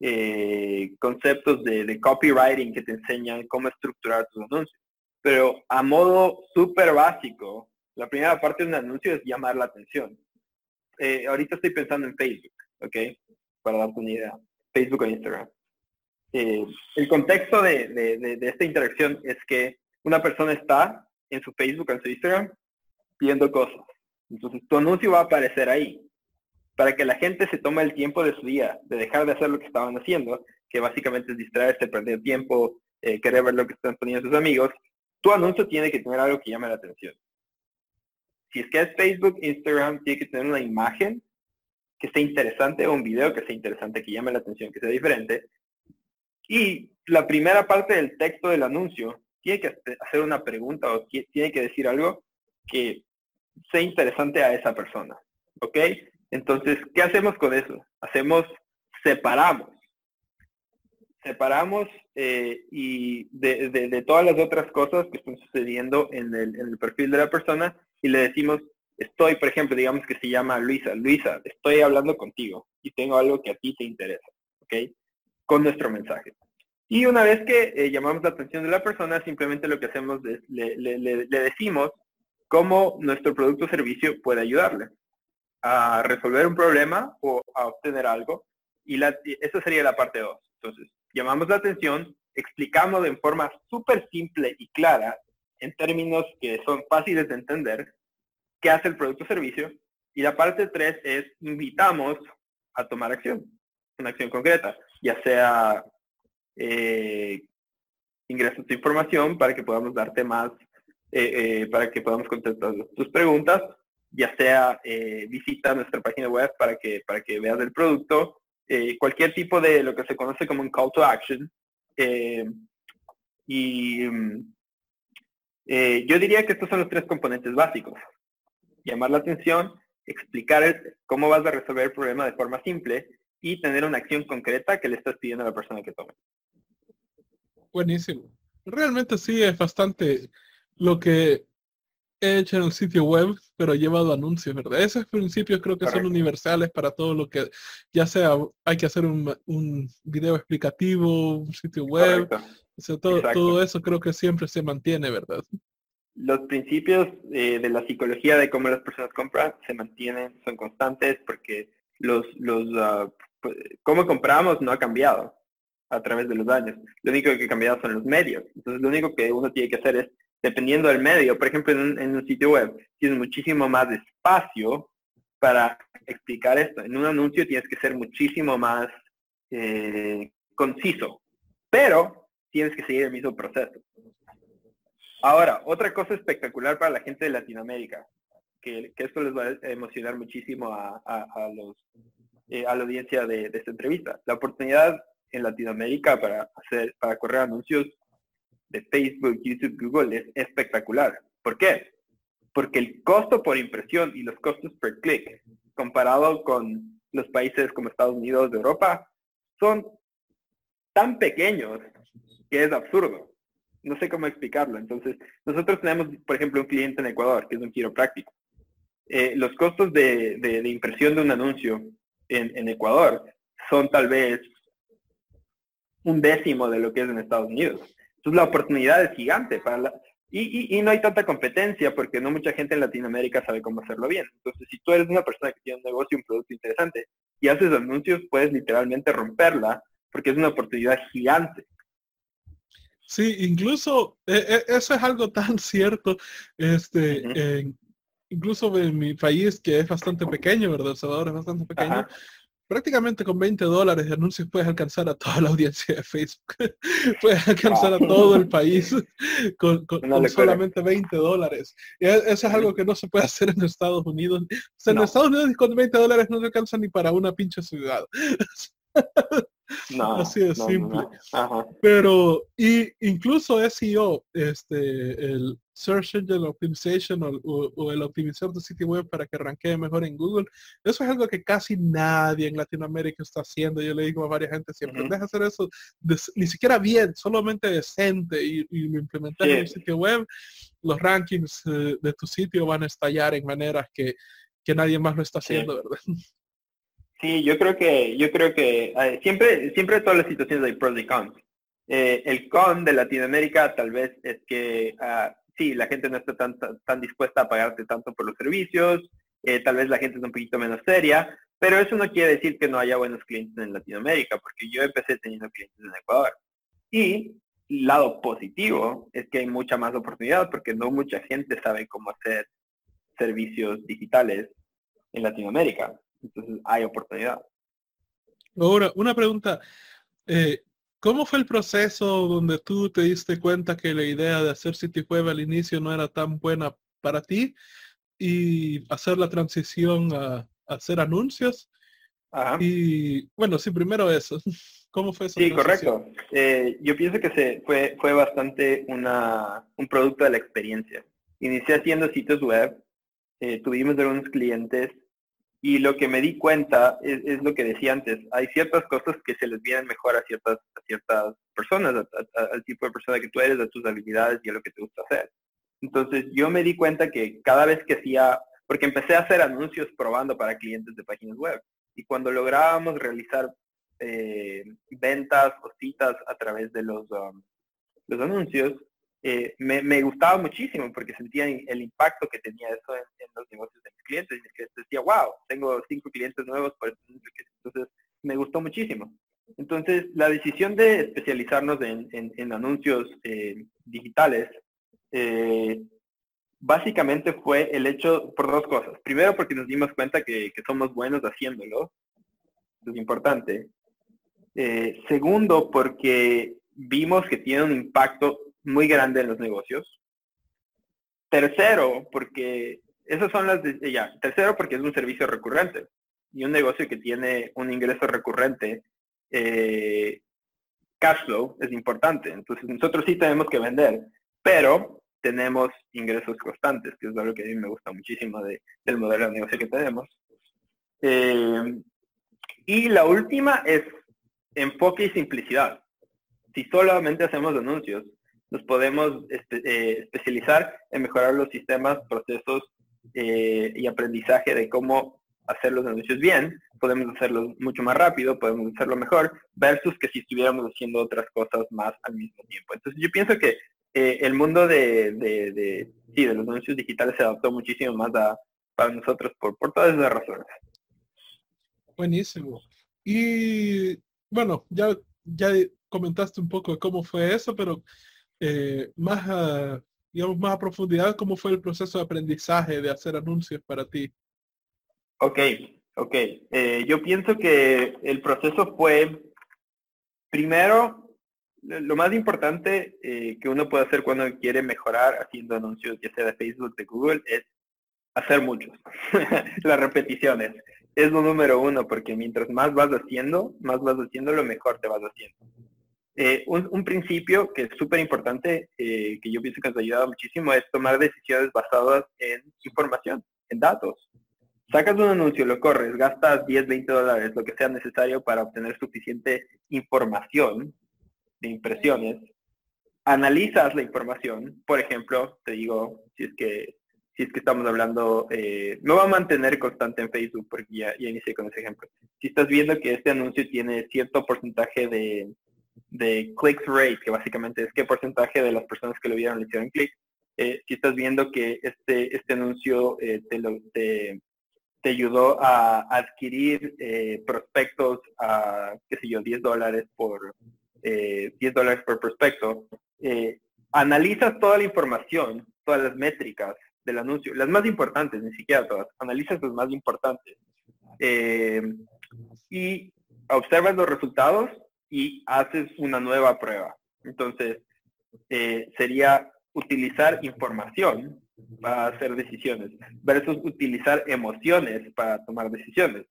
eh, conceptos de, de copywriting que te enseñan cómo estructurar tus anuncios pero a modo súper básico, la primera parte de un anuncio es llamar la atención. Eh, ahorita estoy pensando en Facebook, ¿ok? Para darte una idea. Facebook o Instagram. Eh, el contexto de, esta interacción es que una persona está en su Facebook en su Instagram viendo cosas. Entonces tu anuncio va a aparecer ahí. Para que la gente se tome el tiempo de su día, de dejar de hacer lo que estaban haciendo, que básicamente es distraerse, perder tiempo, eh, querer ver lo que están poniendo sus amigos, tu anuncio tiene que tener algo que llame la atención. Si es que es Facebook, Instagram, tiene que tener una imagen que sea interesante o un video que sea interesante, que llame la atención, que sea diferente. Y la primera parte del texto del anuncio tiene que hacer una pregunta o tiene que decir algo que sea interesante a esa persona. ¿Ok? Entonces, ¿qué hacemos con eso? Hacemos, separamos separamos eh, y de, todas las otras cosas que están sucediendo en el, perfil de la persona y le decimos, estoy, por ejemplo, digamos que se llama Luisa, Luisa, estoy hablando contigo y tengo algo que a ti te interesa, ¿ok? Con nuestro mensaje. Y una vez que eh, llamamos la atención de la persona, simplemente lo que hacemos es le, le decimos cómo nuestro producto o servicio puede ayudarle a resolver un problema o a obtener algo. Y la, esa sería la parte 2. Entonces, llamamos la atención, explicamos en forma súper simple y clara, en términos que son fáciles de entender, qué hace el producto o servicio. Y la parte 3 es invitamos a tomar acción, una acción concreta, ya sea eh, tu información para que podamos darte más, eh, eh, para que podamos contestar tus preguntas, ya sea eh, visita nuestra página web para que, para que veas el producto, eh, cualquier tipo de lo que se conoce como un call to action. Eh, y mm, yo diría que estos son los tres componentes básicos. Llamar la atención, explicar cómo vas a resolver el problema de forma simple y tener una acción concreta que le estás pidiendo a la persona que tome. Buenísimo. Realmente sí es bastante lo que hecho en el sitio web, pero he llevado anuncios, ¿verdad? Esos principios creo que son universales para todo lo que, ya sea hay que hacer un, un video explicativo, un sitio web, todo, todo, eso creo que siempre se mantiene, ¿verdad? Los principios eh, de la psicología de cómo las personas compran se mantienen, son constantes porque los, los uh, cómo compramos no ha cambiado a través de los años. Lo único que ha cambiado son los medios. Entonces lo único que uno tiene que hacer es dependiendo del medio. Por ejemplo, en un, sitio web tienes muchísimo más espacio para explicar esto. En un anuncio tienes que ser muchísimo más eh, conciso, pero tienes que seguir el mismo proceso. Ahora, otra cosa espectacular para la gente de Latinoamérica, que, esto les va a emocionar muchísimo a, los, eh, a la audiencia de, de, esta entrevista. La oportunidad en Latinoamérica para hacer, para correr anuncios de Facebook, YouTube, Google es espectacular. ¿Por qué? Porque el costo por impresión y los costos per click comparado con los países como Estados Unidos de Europa son tan pequeños que es absurdo. no sé cómo explicarlo. Entonces, nosotros tenemos, por ejemplo, un cliente en Ecuador, que es un quiropráctico. Eh, los costos de, impresión de un anuncio en, Ecuador son tal vez un décimo de lo que es en Estados Unidos. Entonces, la oportunidad es gigante para la, y, y, no hay tanta competencia porque no mucha gente en Latinoamérica sabe cómo hacerlo bien. Entonces, si tú eres una persona que tiene un negocio, un producto interesante y haces anuncios, puedes literalmente romperla porque es una oportunidad gigante. Sí, incluso eh, eh, eso es algo tan cierto. Este, incluso en mi país, que es bastante pequeño, ¿verdad? El Salvador es bastante pequeño. Prácticamente con 20 dólares de anuncios puedes alcanzar a toda la audiencia de Facebook. puedes alcanzar a todo el país con, solamente 20 dólares. E, eso es algo que no se puede hacer en Estados Unidos. en Estados Unidos con 20 dólares no se alcanza ni para una pinche ciudad. No, Así de simple. Pero y incluso SEO, este, el Search Engine Optimization o, el optimizar tu sitio web para que arranque mejor en Google, eso es algo que casi nadie en Latinoamérica está haciendo. Yo le digo a varias gente, si aprendes a hacer eso, ni siquiera bien, solamente decente y, lo implementas en un sitio web, los rankings eh, de tu sitio van a estallar en maneras que, nadie más lo está haciendo, ¿verdad? Sí, yo creo que, yo creo que siempre, siempre todas las situaciones hay pros y cons. Eh, el con de Latinoamérica tal vez es que uh, sí, la gente no está tan, tan, dispuesta a pagarte tanto por los servicios, eh, tal vez la gente es un poquito menos seria, pero eso no quiere decir que no haya buenos clientes en Latinoamérica, porque yo empecé teniendo clientes en Ecuador. Y lado positivo es que hay mucha más oportunidad, porque no mucha gente sabe cómo hacer servicios digitales en Latinoamérica. Entonces hay oportunidad. Ahora, una pregunta. Eh, ¿Cómo fue el proceso donde tú te diste cuenta que la idea de hacer sitio web al inicio no era tan buena para ti y hacer la transición a, hacer anuncios? Y bueno, sí, primero eso. ¿Cómo fue eso? Sí, correcto. Eh, yo pienso que se fue, fue bastante una, un producto de la experiencia. Inicié haciendo sitios web, eh, tuvimos algunos clientes y lo que me di cuenta es, lo que decía antes, hay ciertas cosas que se les vienen mejor a ciertas, a ciertas personas, al tipo de persona que tú eres, a tus habilidades y a lo que te gusta hacer. Entonces yo me di cuenta que cada vez que hacía, porque empecé a hacer anuncios probando para clientes de páginas web, y cuando lográbamos realizar eh, ventas o citas a través de los, um, los anuncios, eh, me, gustaba muchísimo porque sentía el impacto que tenía eso en, los negocios de mis clientes. Y decía, wow, tengo cinco clientes nuevos, por entonces me gustó muchísimo. Entonces, la decisión de especializarnos en, anuncios eh, digitales, eh, básicamente fue el hecho por dos cosas. Primero, porque nos dimos cuenta que, somos buenos haciéndolo. Es importante. segundo, porque vimos que tiene un impacto muy grande en los negocios. Tercero, porque esas son las de, ya. Tercero, porque es un servicio recurrente y un negocio que tiene un ingreso recurrente, eh, cash flow es importante. Entonces nosotros sí tenemos que vender, pero tenemos ingresos constantes, que es algo que a mí me gusta muchísimo del modelo de negocio que tenemos. Eh, y la última es enfoque y simplicidad. Si solamente hacemos anuncios, nos podemos eh, especializar en mejorar los sistemas, procesos eh, y aprendizaje de cómo hacer los anuncios bien, podemos hacerlo mucho más rápido, podemos hacerlo mejor, versus que si estuviéramos haciendo otras cosas más al mismo tiempo. Entonces yo pienso que eh, el mundo de, de, sí, de los anuncios digitales se adaptó muchísimo más a, para nosotros por, por todas esas razones. Buenísimo. Y bueno, ya, ya comentaste un poco cómo fue eso, pero eh, más, a, digamos, más a profundidad, ¿cómo fue el proceso de aprendizaje de hacer anuncios para ti? Ok, ok. Eh, yo pienso que el proceso fue, primero, lo más importante eh, que uno puede hacer cuando quiere mejorar haciendo anuncios, ya sea de Facebook, de Google, es hacer muchos. Las repeticiones. Es lo número uno, porque mientras más vas haciendo, más vas haciendo, lo mejor te vas haciendo. Eh, un, principio que es súper importante, eh, que yo pienso que nos ayudado muchísimo, es tomar decisiones basadas en información, en datos. Sacas un anuncio, lo corres, gastas 10, 20 dólares, lo que sea necesario para obtener suficiente información de impresiones. analizas la información, por ejemplo, te digo, si es que si es que estamos hablando, eh, me voy a mantener constante en Facebook porque ya, ya inicié con ese ejemplo. Si estás viendo que este anuncio tiene cierto porcentaje de, de clicks rate, que básicamente es qué porcentaje de las personas que lo vieron le hicieron clic, eh, si estás viendo que este, este anuncio eh, te, te, ayudó a adquirir eh, prospectos a, qué sé yo, 10 dólares por, 10 dólares por prospecto, analizas toda la información, todas las métricas del anuncio, las más importantes, ni siquiera todas, analizas las más importantes y observas los resultados y haces una nueva prueba. Entonces, sería utilizar información para hacer decisiones versus utilizar emociones para tomar decisiones.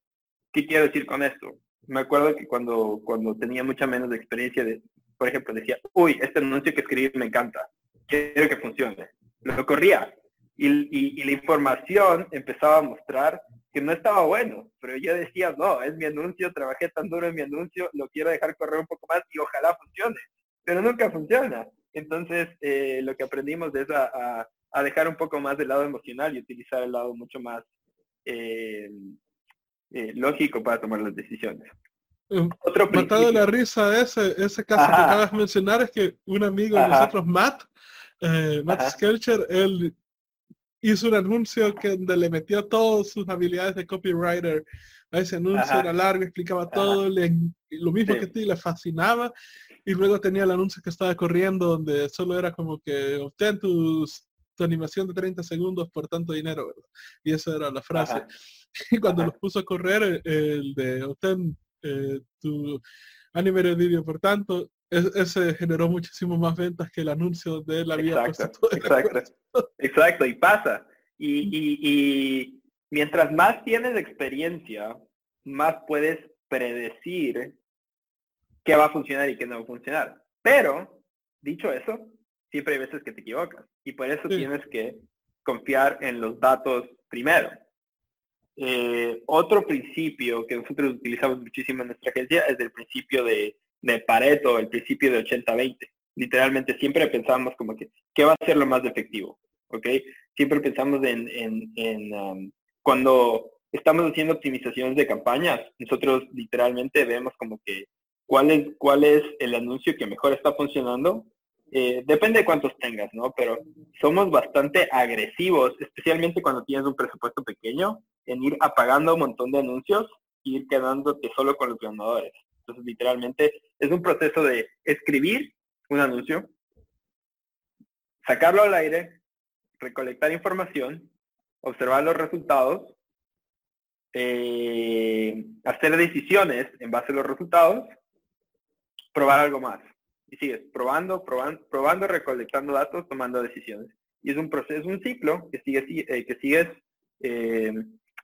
¿Qué quiero decir con esto? Me acuerdo que cuando, cuando tenía mucha menos experiencia, de, por ejemplo, decía, uy, este anuncio que escribí me encanta, quiero que funcione. Lo corría y, y, la información empezaba a mostrar que no estaba bueno, pero yo decía, no, es mi anuncio, trabajé tan duro en mi anuncio, lo quiero dejar correr un poco más y ojalá funcione, pero nunca funciona. Entonces, eh, lo que aprendimos es a, dejar un poco más del lado emocional y utilizar el lado mucho más eh, eh, lógico para tomar las decisiones. Otro Matado la risa ese, ese caso que acabas de mencionar es que un amigo de nosotros, Matt, Matt Skelcher, él hizo un anuncio que donde le metió todas sus habilidades de copywriter a ese anuncio, era largo, explicaba todo, lo mismo que a ti, le fascinaba y luego tenía el anuncio que estaba corriendo donde solo era como que obtén tu animación de 30 segundos por tanto dinero, ¿verdad? Y esa era la frase. Y cuando los puso a correr, el de obtén eh, tu anime de vídeo por tanto, ese generó muchísimo más ventas que el anuncio de él había exacto, exacto, exacto, y pasa. Y, y, y mientras más tienes experiencia, más puedes predecir qué va a funcionar y qué no va a funcionar. Pero, dicho eso, siempre hay veces que te equivocas. Y por eso tienes que confiar en los datos primero. Eh, otro principio que nosotros utilizamos muchísimo en nuestra agencia es el principio de, de Pareto, el principio de 80-20. Literalmente siempre pensamos como que, ¿qué va a ser lo más efectivo? ¿Ok? Siempre pensamos en, en, um, cuando estamos haciendo optimizaciones de campañas, nosotros literalmente vemos como que cuál es, cuál es el anuncio que mejor está funcionando. Eh, depende de cuántos tengas, ¿no? Pero somos bastante agresivos, especialmente cuando tienes un presupuesto pequeño, en ir apagando un montón de anuncios y ir quedándote solo con los ganadores. Entonces, literalmente, es un proceso de escribir un anuncio, sacarlo al aire, recolectar información, observar los resultados, eh, hacer decisiones en base a los resultados probar algo más. Y sigues probando, probando, probando, recolectando datos, tomando decisiones. Y es un proceso, un ciclo que sigues, eh, que sigues eh,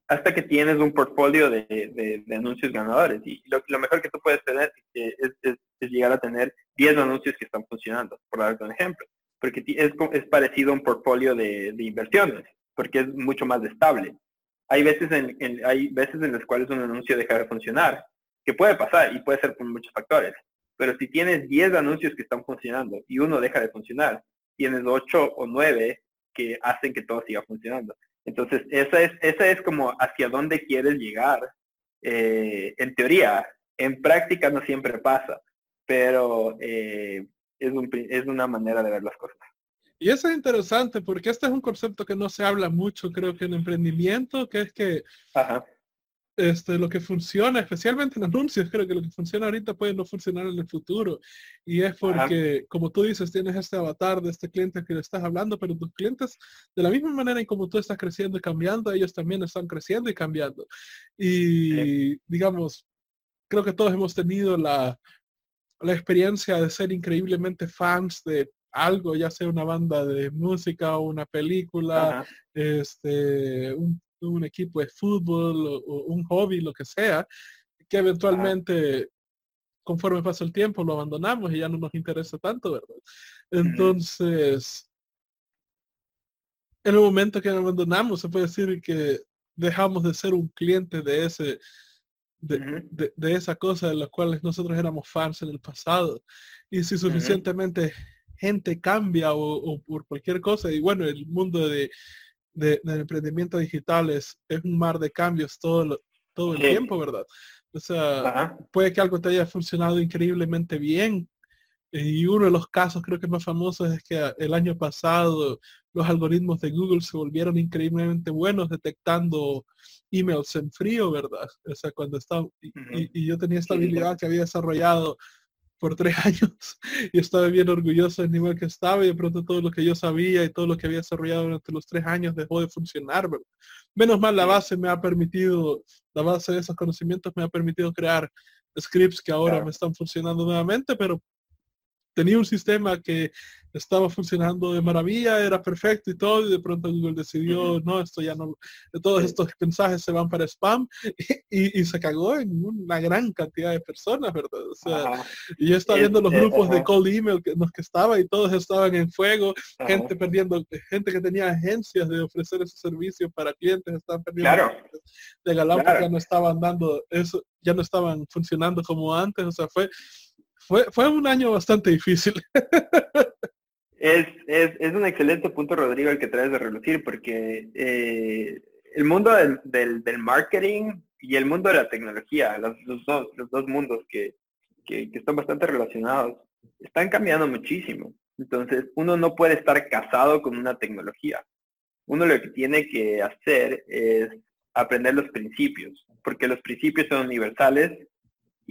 hasta que tienes un portfolio de, anuncios ganadores. Y lo, mejor que tú puedes tener es, llegar a tener 10 anuncios que están funcionando, por dar un ejemplo. Porque es, es parecido a un portfolio de, inversiones, porque es mucho más estable. Hay veces, en, hay veces en las cuales un anuncio deja de funcionar, que puede pasar y puede ser por muchos factores. Pero si tienes 10 anuncios que están funcionando y uno deja de funcionar, tienes 8 o 9 que hacen que todo siga funcionando. Entonces, esa es, esa es como hacia dónde quieres llegar. Eh, en teoría, en práctica no siempre pasa, pero eh, es, es una manera de ver las cosas. Y eso es interesante porque este es un concepto que no se habla mucho, creo que en emprendimiento, que es que Ajá este, lo que funciona, especialmente en anuncios, creo que lo que funciona ahorita puede no funcionar en el futuro. Y es porque, como tú dices, tienes este avatar de este cliente que le estás hablando, pero tus clientes, de la misma manera en como tú estás creciendo y cambiando, ellos también están creciendo y cambiando. Y, digamos, creo que todos hemos tenido la, la experiencia de ser increíblemente fans de algo, ya sea una banda de música o una película, este, un un equipo de fútbol o, un hobby, lo que sea, que eventualmente, conforme pasa el tiempo, lo abandonamos y ya no nos interesa tanto, ¿verdad? Entonces, en el momento que abandonamos, se puede decir que dejamos de ser un cliente de ese, de, esa cosa de las cuales nosotros éramos fans en el pasado. Y si suficientemente gente cambia o, por cualquier cosa. Y bueno, el mundo de, de, del emprendimiento digital es, es, un mar de cambios todo, todo el tiempo, ¿verdad? O sea, puede que algo te haya funcionado increíblemente bien. Y uno de los casos creo que más famosos es que el año pasado los algoritmos de Google se volvieron increíblemente buenos detectando emails en frío, ¿verdad? O sea, cuando estaba, y, yo tenía esta habilidad que había desarrollado por tres años y estaba bien orgulloso del nivel que estaba y de pronto todo lo que yo sabía y todo lo que había desarrollado durante los tres años dejó de funcionar. ¿verdad? Menos mal la base me ha permitido, la base de esos conocimientos me ha permitido crear scripts que ahora me están funcionando nuevamente, pero tenía un sistema que estaba funcionando de maravilla, era perfecto y todo, y de pronto Google decidió, no, esto ya no, todos estos mensajes se van para spam, y, se cagó en una gran cantidad de personas, ¿verdad? O sea, y yo estaba viendo los grupos de cold email que, los que estaba y todos estaban en fuego, gente perdiendo, gente que tenía agencias de ofrecer ese servicio para clientes, estaban perdiendo claro. de Galápagos, ya no estaban dando eso, ya no estaban funcionando como antes, o sea, fue fue, fue un año bastante difícil. Es, es, es, un excelente punto, Rodrigo, el que traes de relucir, porque eh, el mundo del, del, marketing y el mundo de la tecnología, los, dos, los dos mundos que, que, están bastante relacionados, están cambiando muchísimo. Entonces, uno no puede estar casado con una tecnología. Uno lo que tiene que hacer es aprender los principios, porque los principios son universales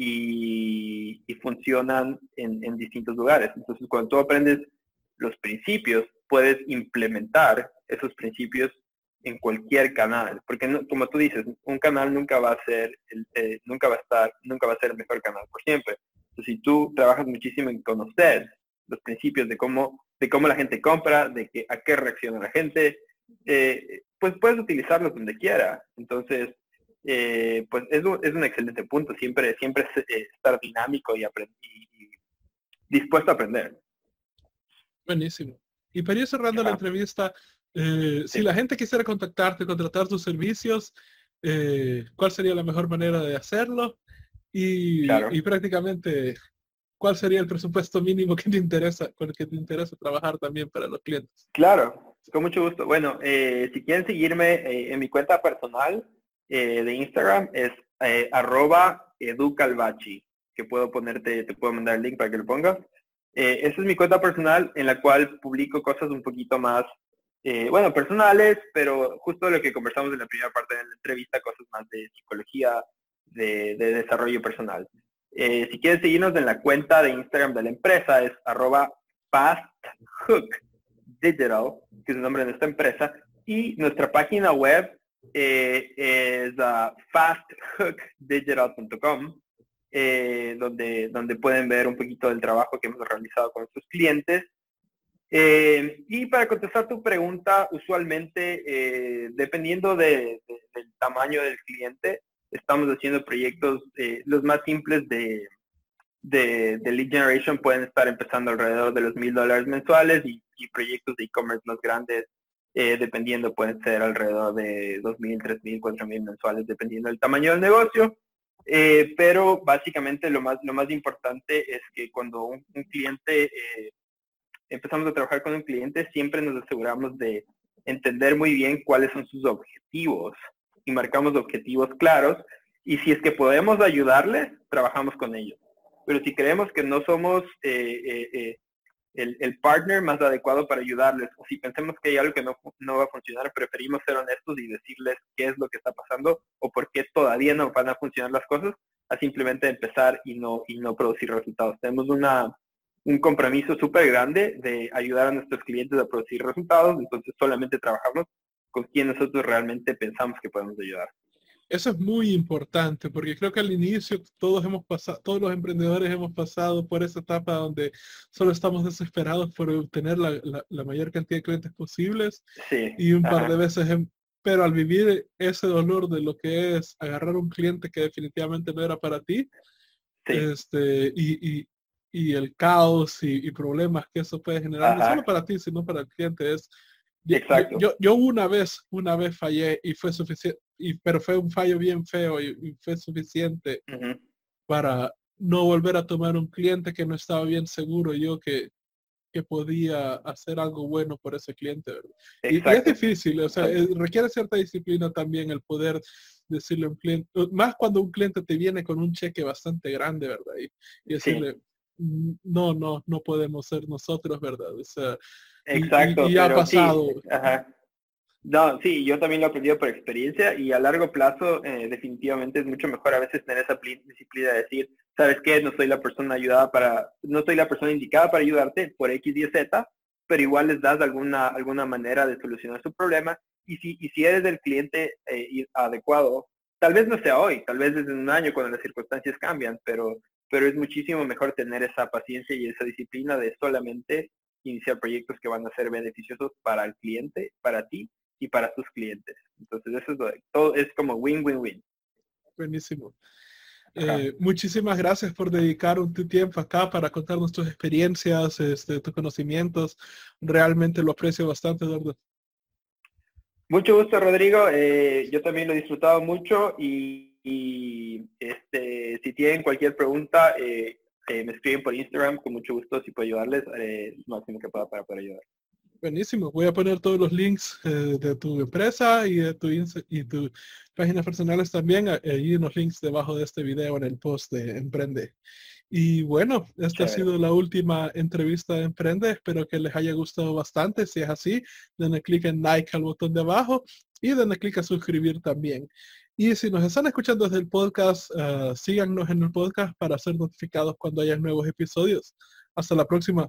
y, funcionan en, distintos lugares. Entonces, cuando tú aprendes los principios, puedes implementar esos principios en cualquier canal, porque como tú dices, un canal nunca va a ser, eh, nunca va a estar, nunca va a ser el mejor canal por siempre. Si tú trabajas muchísimo en conocer los principios de cómo, de cómo la gente compra, de que, a qué reacciona la gente, eh, pues puedes utilizarlos donde quiera. Entonces, eh, pues es un, es un, excelente punto, siempre, siempre eh, estar dinámico y, y, dispuesto a aprender. Buenísimo. Y para ir cerrando la entrevista, eh, si la gente quisiera contactarte, contratar tus servicios, ¿cuál sería la mejor manera de hacerlo? Y, y, prácticamente, ¿cuál sería el presupuesto mínimo que te interesa, con el que te interesa trabajar también para los clientes? Claro, con mucho gusto. Bueno, si quieren seguirme en mi cuenta personal, eh, de Instagram es eh, arroba educalbachi, que puedo ponerte, te puedo mandar el link para que lo pongas. Eh, esa es mi cuenta personal en la cual publico cosas un poquito más, bueno, personales, pero justo lo que conversamos en la primera parte de la entrevista, cosas más de psicología, de, desarrollo personal. si quieres seguirnos en la cuenta de Instagram de la empresa es arroba fasthookdigital, que es el nombre de nuestra empresa, y nuestra página web eh, es uh, fasthookdigital.com, eh, donde, donde pueden ver un poquito del trabajo que hemos realizado con nuestros clientes. Eh, y para contestar tu pregunta, usualmente, eh, dependiendo del tamaño del cliente, estamos haciendo proyectos, los más simples de, de, lead generation pueden estar empezando alrededor de los mil dólares mensuales y proyectos de e-commerce más grandes eh, dependiendo, pueden ser alrededor de 2.000, 3.000, 4.000 mensuales, dependiendo del tamaño del negocio. Eh, pero básicamente lo más, lo más importante es que cuando un, cliente, eh, empezamos a trabajar con un cliente, siempre nos aseguramos de entender muy bien cuáles son sus objetivos y marcamos objetivos claros y si es que podemos ayudarles, trabajamos con ellos. Pero si creemos que no somos el, partner más adecuado para ayudarles. O si pensemos que hay algo que no, va a funcionar, preferimos ser honestos y decirles qué es lo que está pasando o por qué todavía no van a funcionar las cosas, a simplemente empezar y no, y no producir resultados. Tenemos una, un compromiso súper grande de ayudar a nuestros clientes a producir resultados, entonces solamente trabajamos con quien nosotros realmente pensamos que podemos ayudar. Eso es muy importante porque creo que al inicio todos hemos pasado, todos los emprendedores hemos pasado por esa etapa donde solo estamos desesperados por obtener la, la, mayor cantidad de clientes posibles y un par de veces, pero al vivir ese dolor de lo que es agarrar un cliente que definitivamente no era para ti, este, y, y, y, el caos y, problemas que eso puede generar, no solo para ti, sino para el cliente, es Exacto. Yo, yo una vez, una vez fallé y fue suficiente, y, pero fue un fallo bien feo y, fue suficiente para no volver a tomar un cliente que no estaba bien seguro yo que, que podía hacer algo bueno por ese cliente. Y, es difícil, o sea, eh, requiere cierta disciplina también el poder decirle a un cliente, más cuando un cliente te viene con un cheque bastante grande, ¿verdad? Y, decirle, mm, no, no, no podemos ser nosotros, ¿verdad? O sea, Exacto. Y, ha pasado. No, sí, yo también lo he aprendido por experiencia y a largo plazo eh, definitivamente es mucho mejor a veces tener esa disciplina de decir, ¿sabes qué? No soy la persona ayudada para, no soy la persona indicada para ayudarte por X, Y, Z, pero igual les das alguna, alguna manera de solucionar su problema y si, y si eres el cliente eh, adecuado, tal vez no sea hoy, tal vez desde un año cuando las circunstancias cambian, pero, pero es muchísimo mejor tener esa paciencia y esa disciplina de solamente iniciar proyectos que van a ser beneficiosos para el cliente, para ti y para tus clientes. Entonces, eso es todo es como win-win-win. Buenísimo. Eh, muchísimas gracias por dedicar un tiempo acá para contarnos tus experiencias, este, tus conocimientos. Realmente lo aprecio bastante, Eduardo. Mucho gusto, Rodrigo. Eh, yo también lo he disfrutado mucho y, este, si tienen cualquier pregunta, eh, me escriben por Instagram. Con mucho gusto, si puedo ayudarles, lo máximo que pueda para poder ayudar. Buenísimo. Voy a poner todos los links eh, de tu empresa y de tu y tus páginas personales también ahí en los links debajo de este video en el post de Emprende. Y bueno, esta ha sido la última entrevista de Emprende. Espero que les haya gustado bastante. Si es así, denle clic en like al botón de abajo y denle clic a suscribir también. Y si nos están escuchando desde el podcast, uh, síganos en el podcast para ser notificados cuando haya nuevos episodios. Hasta la próxima.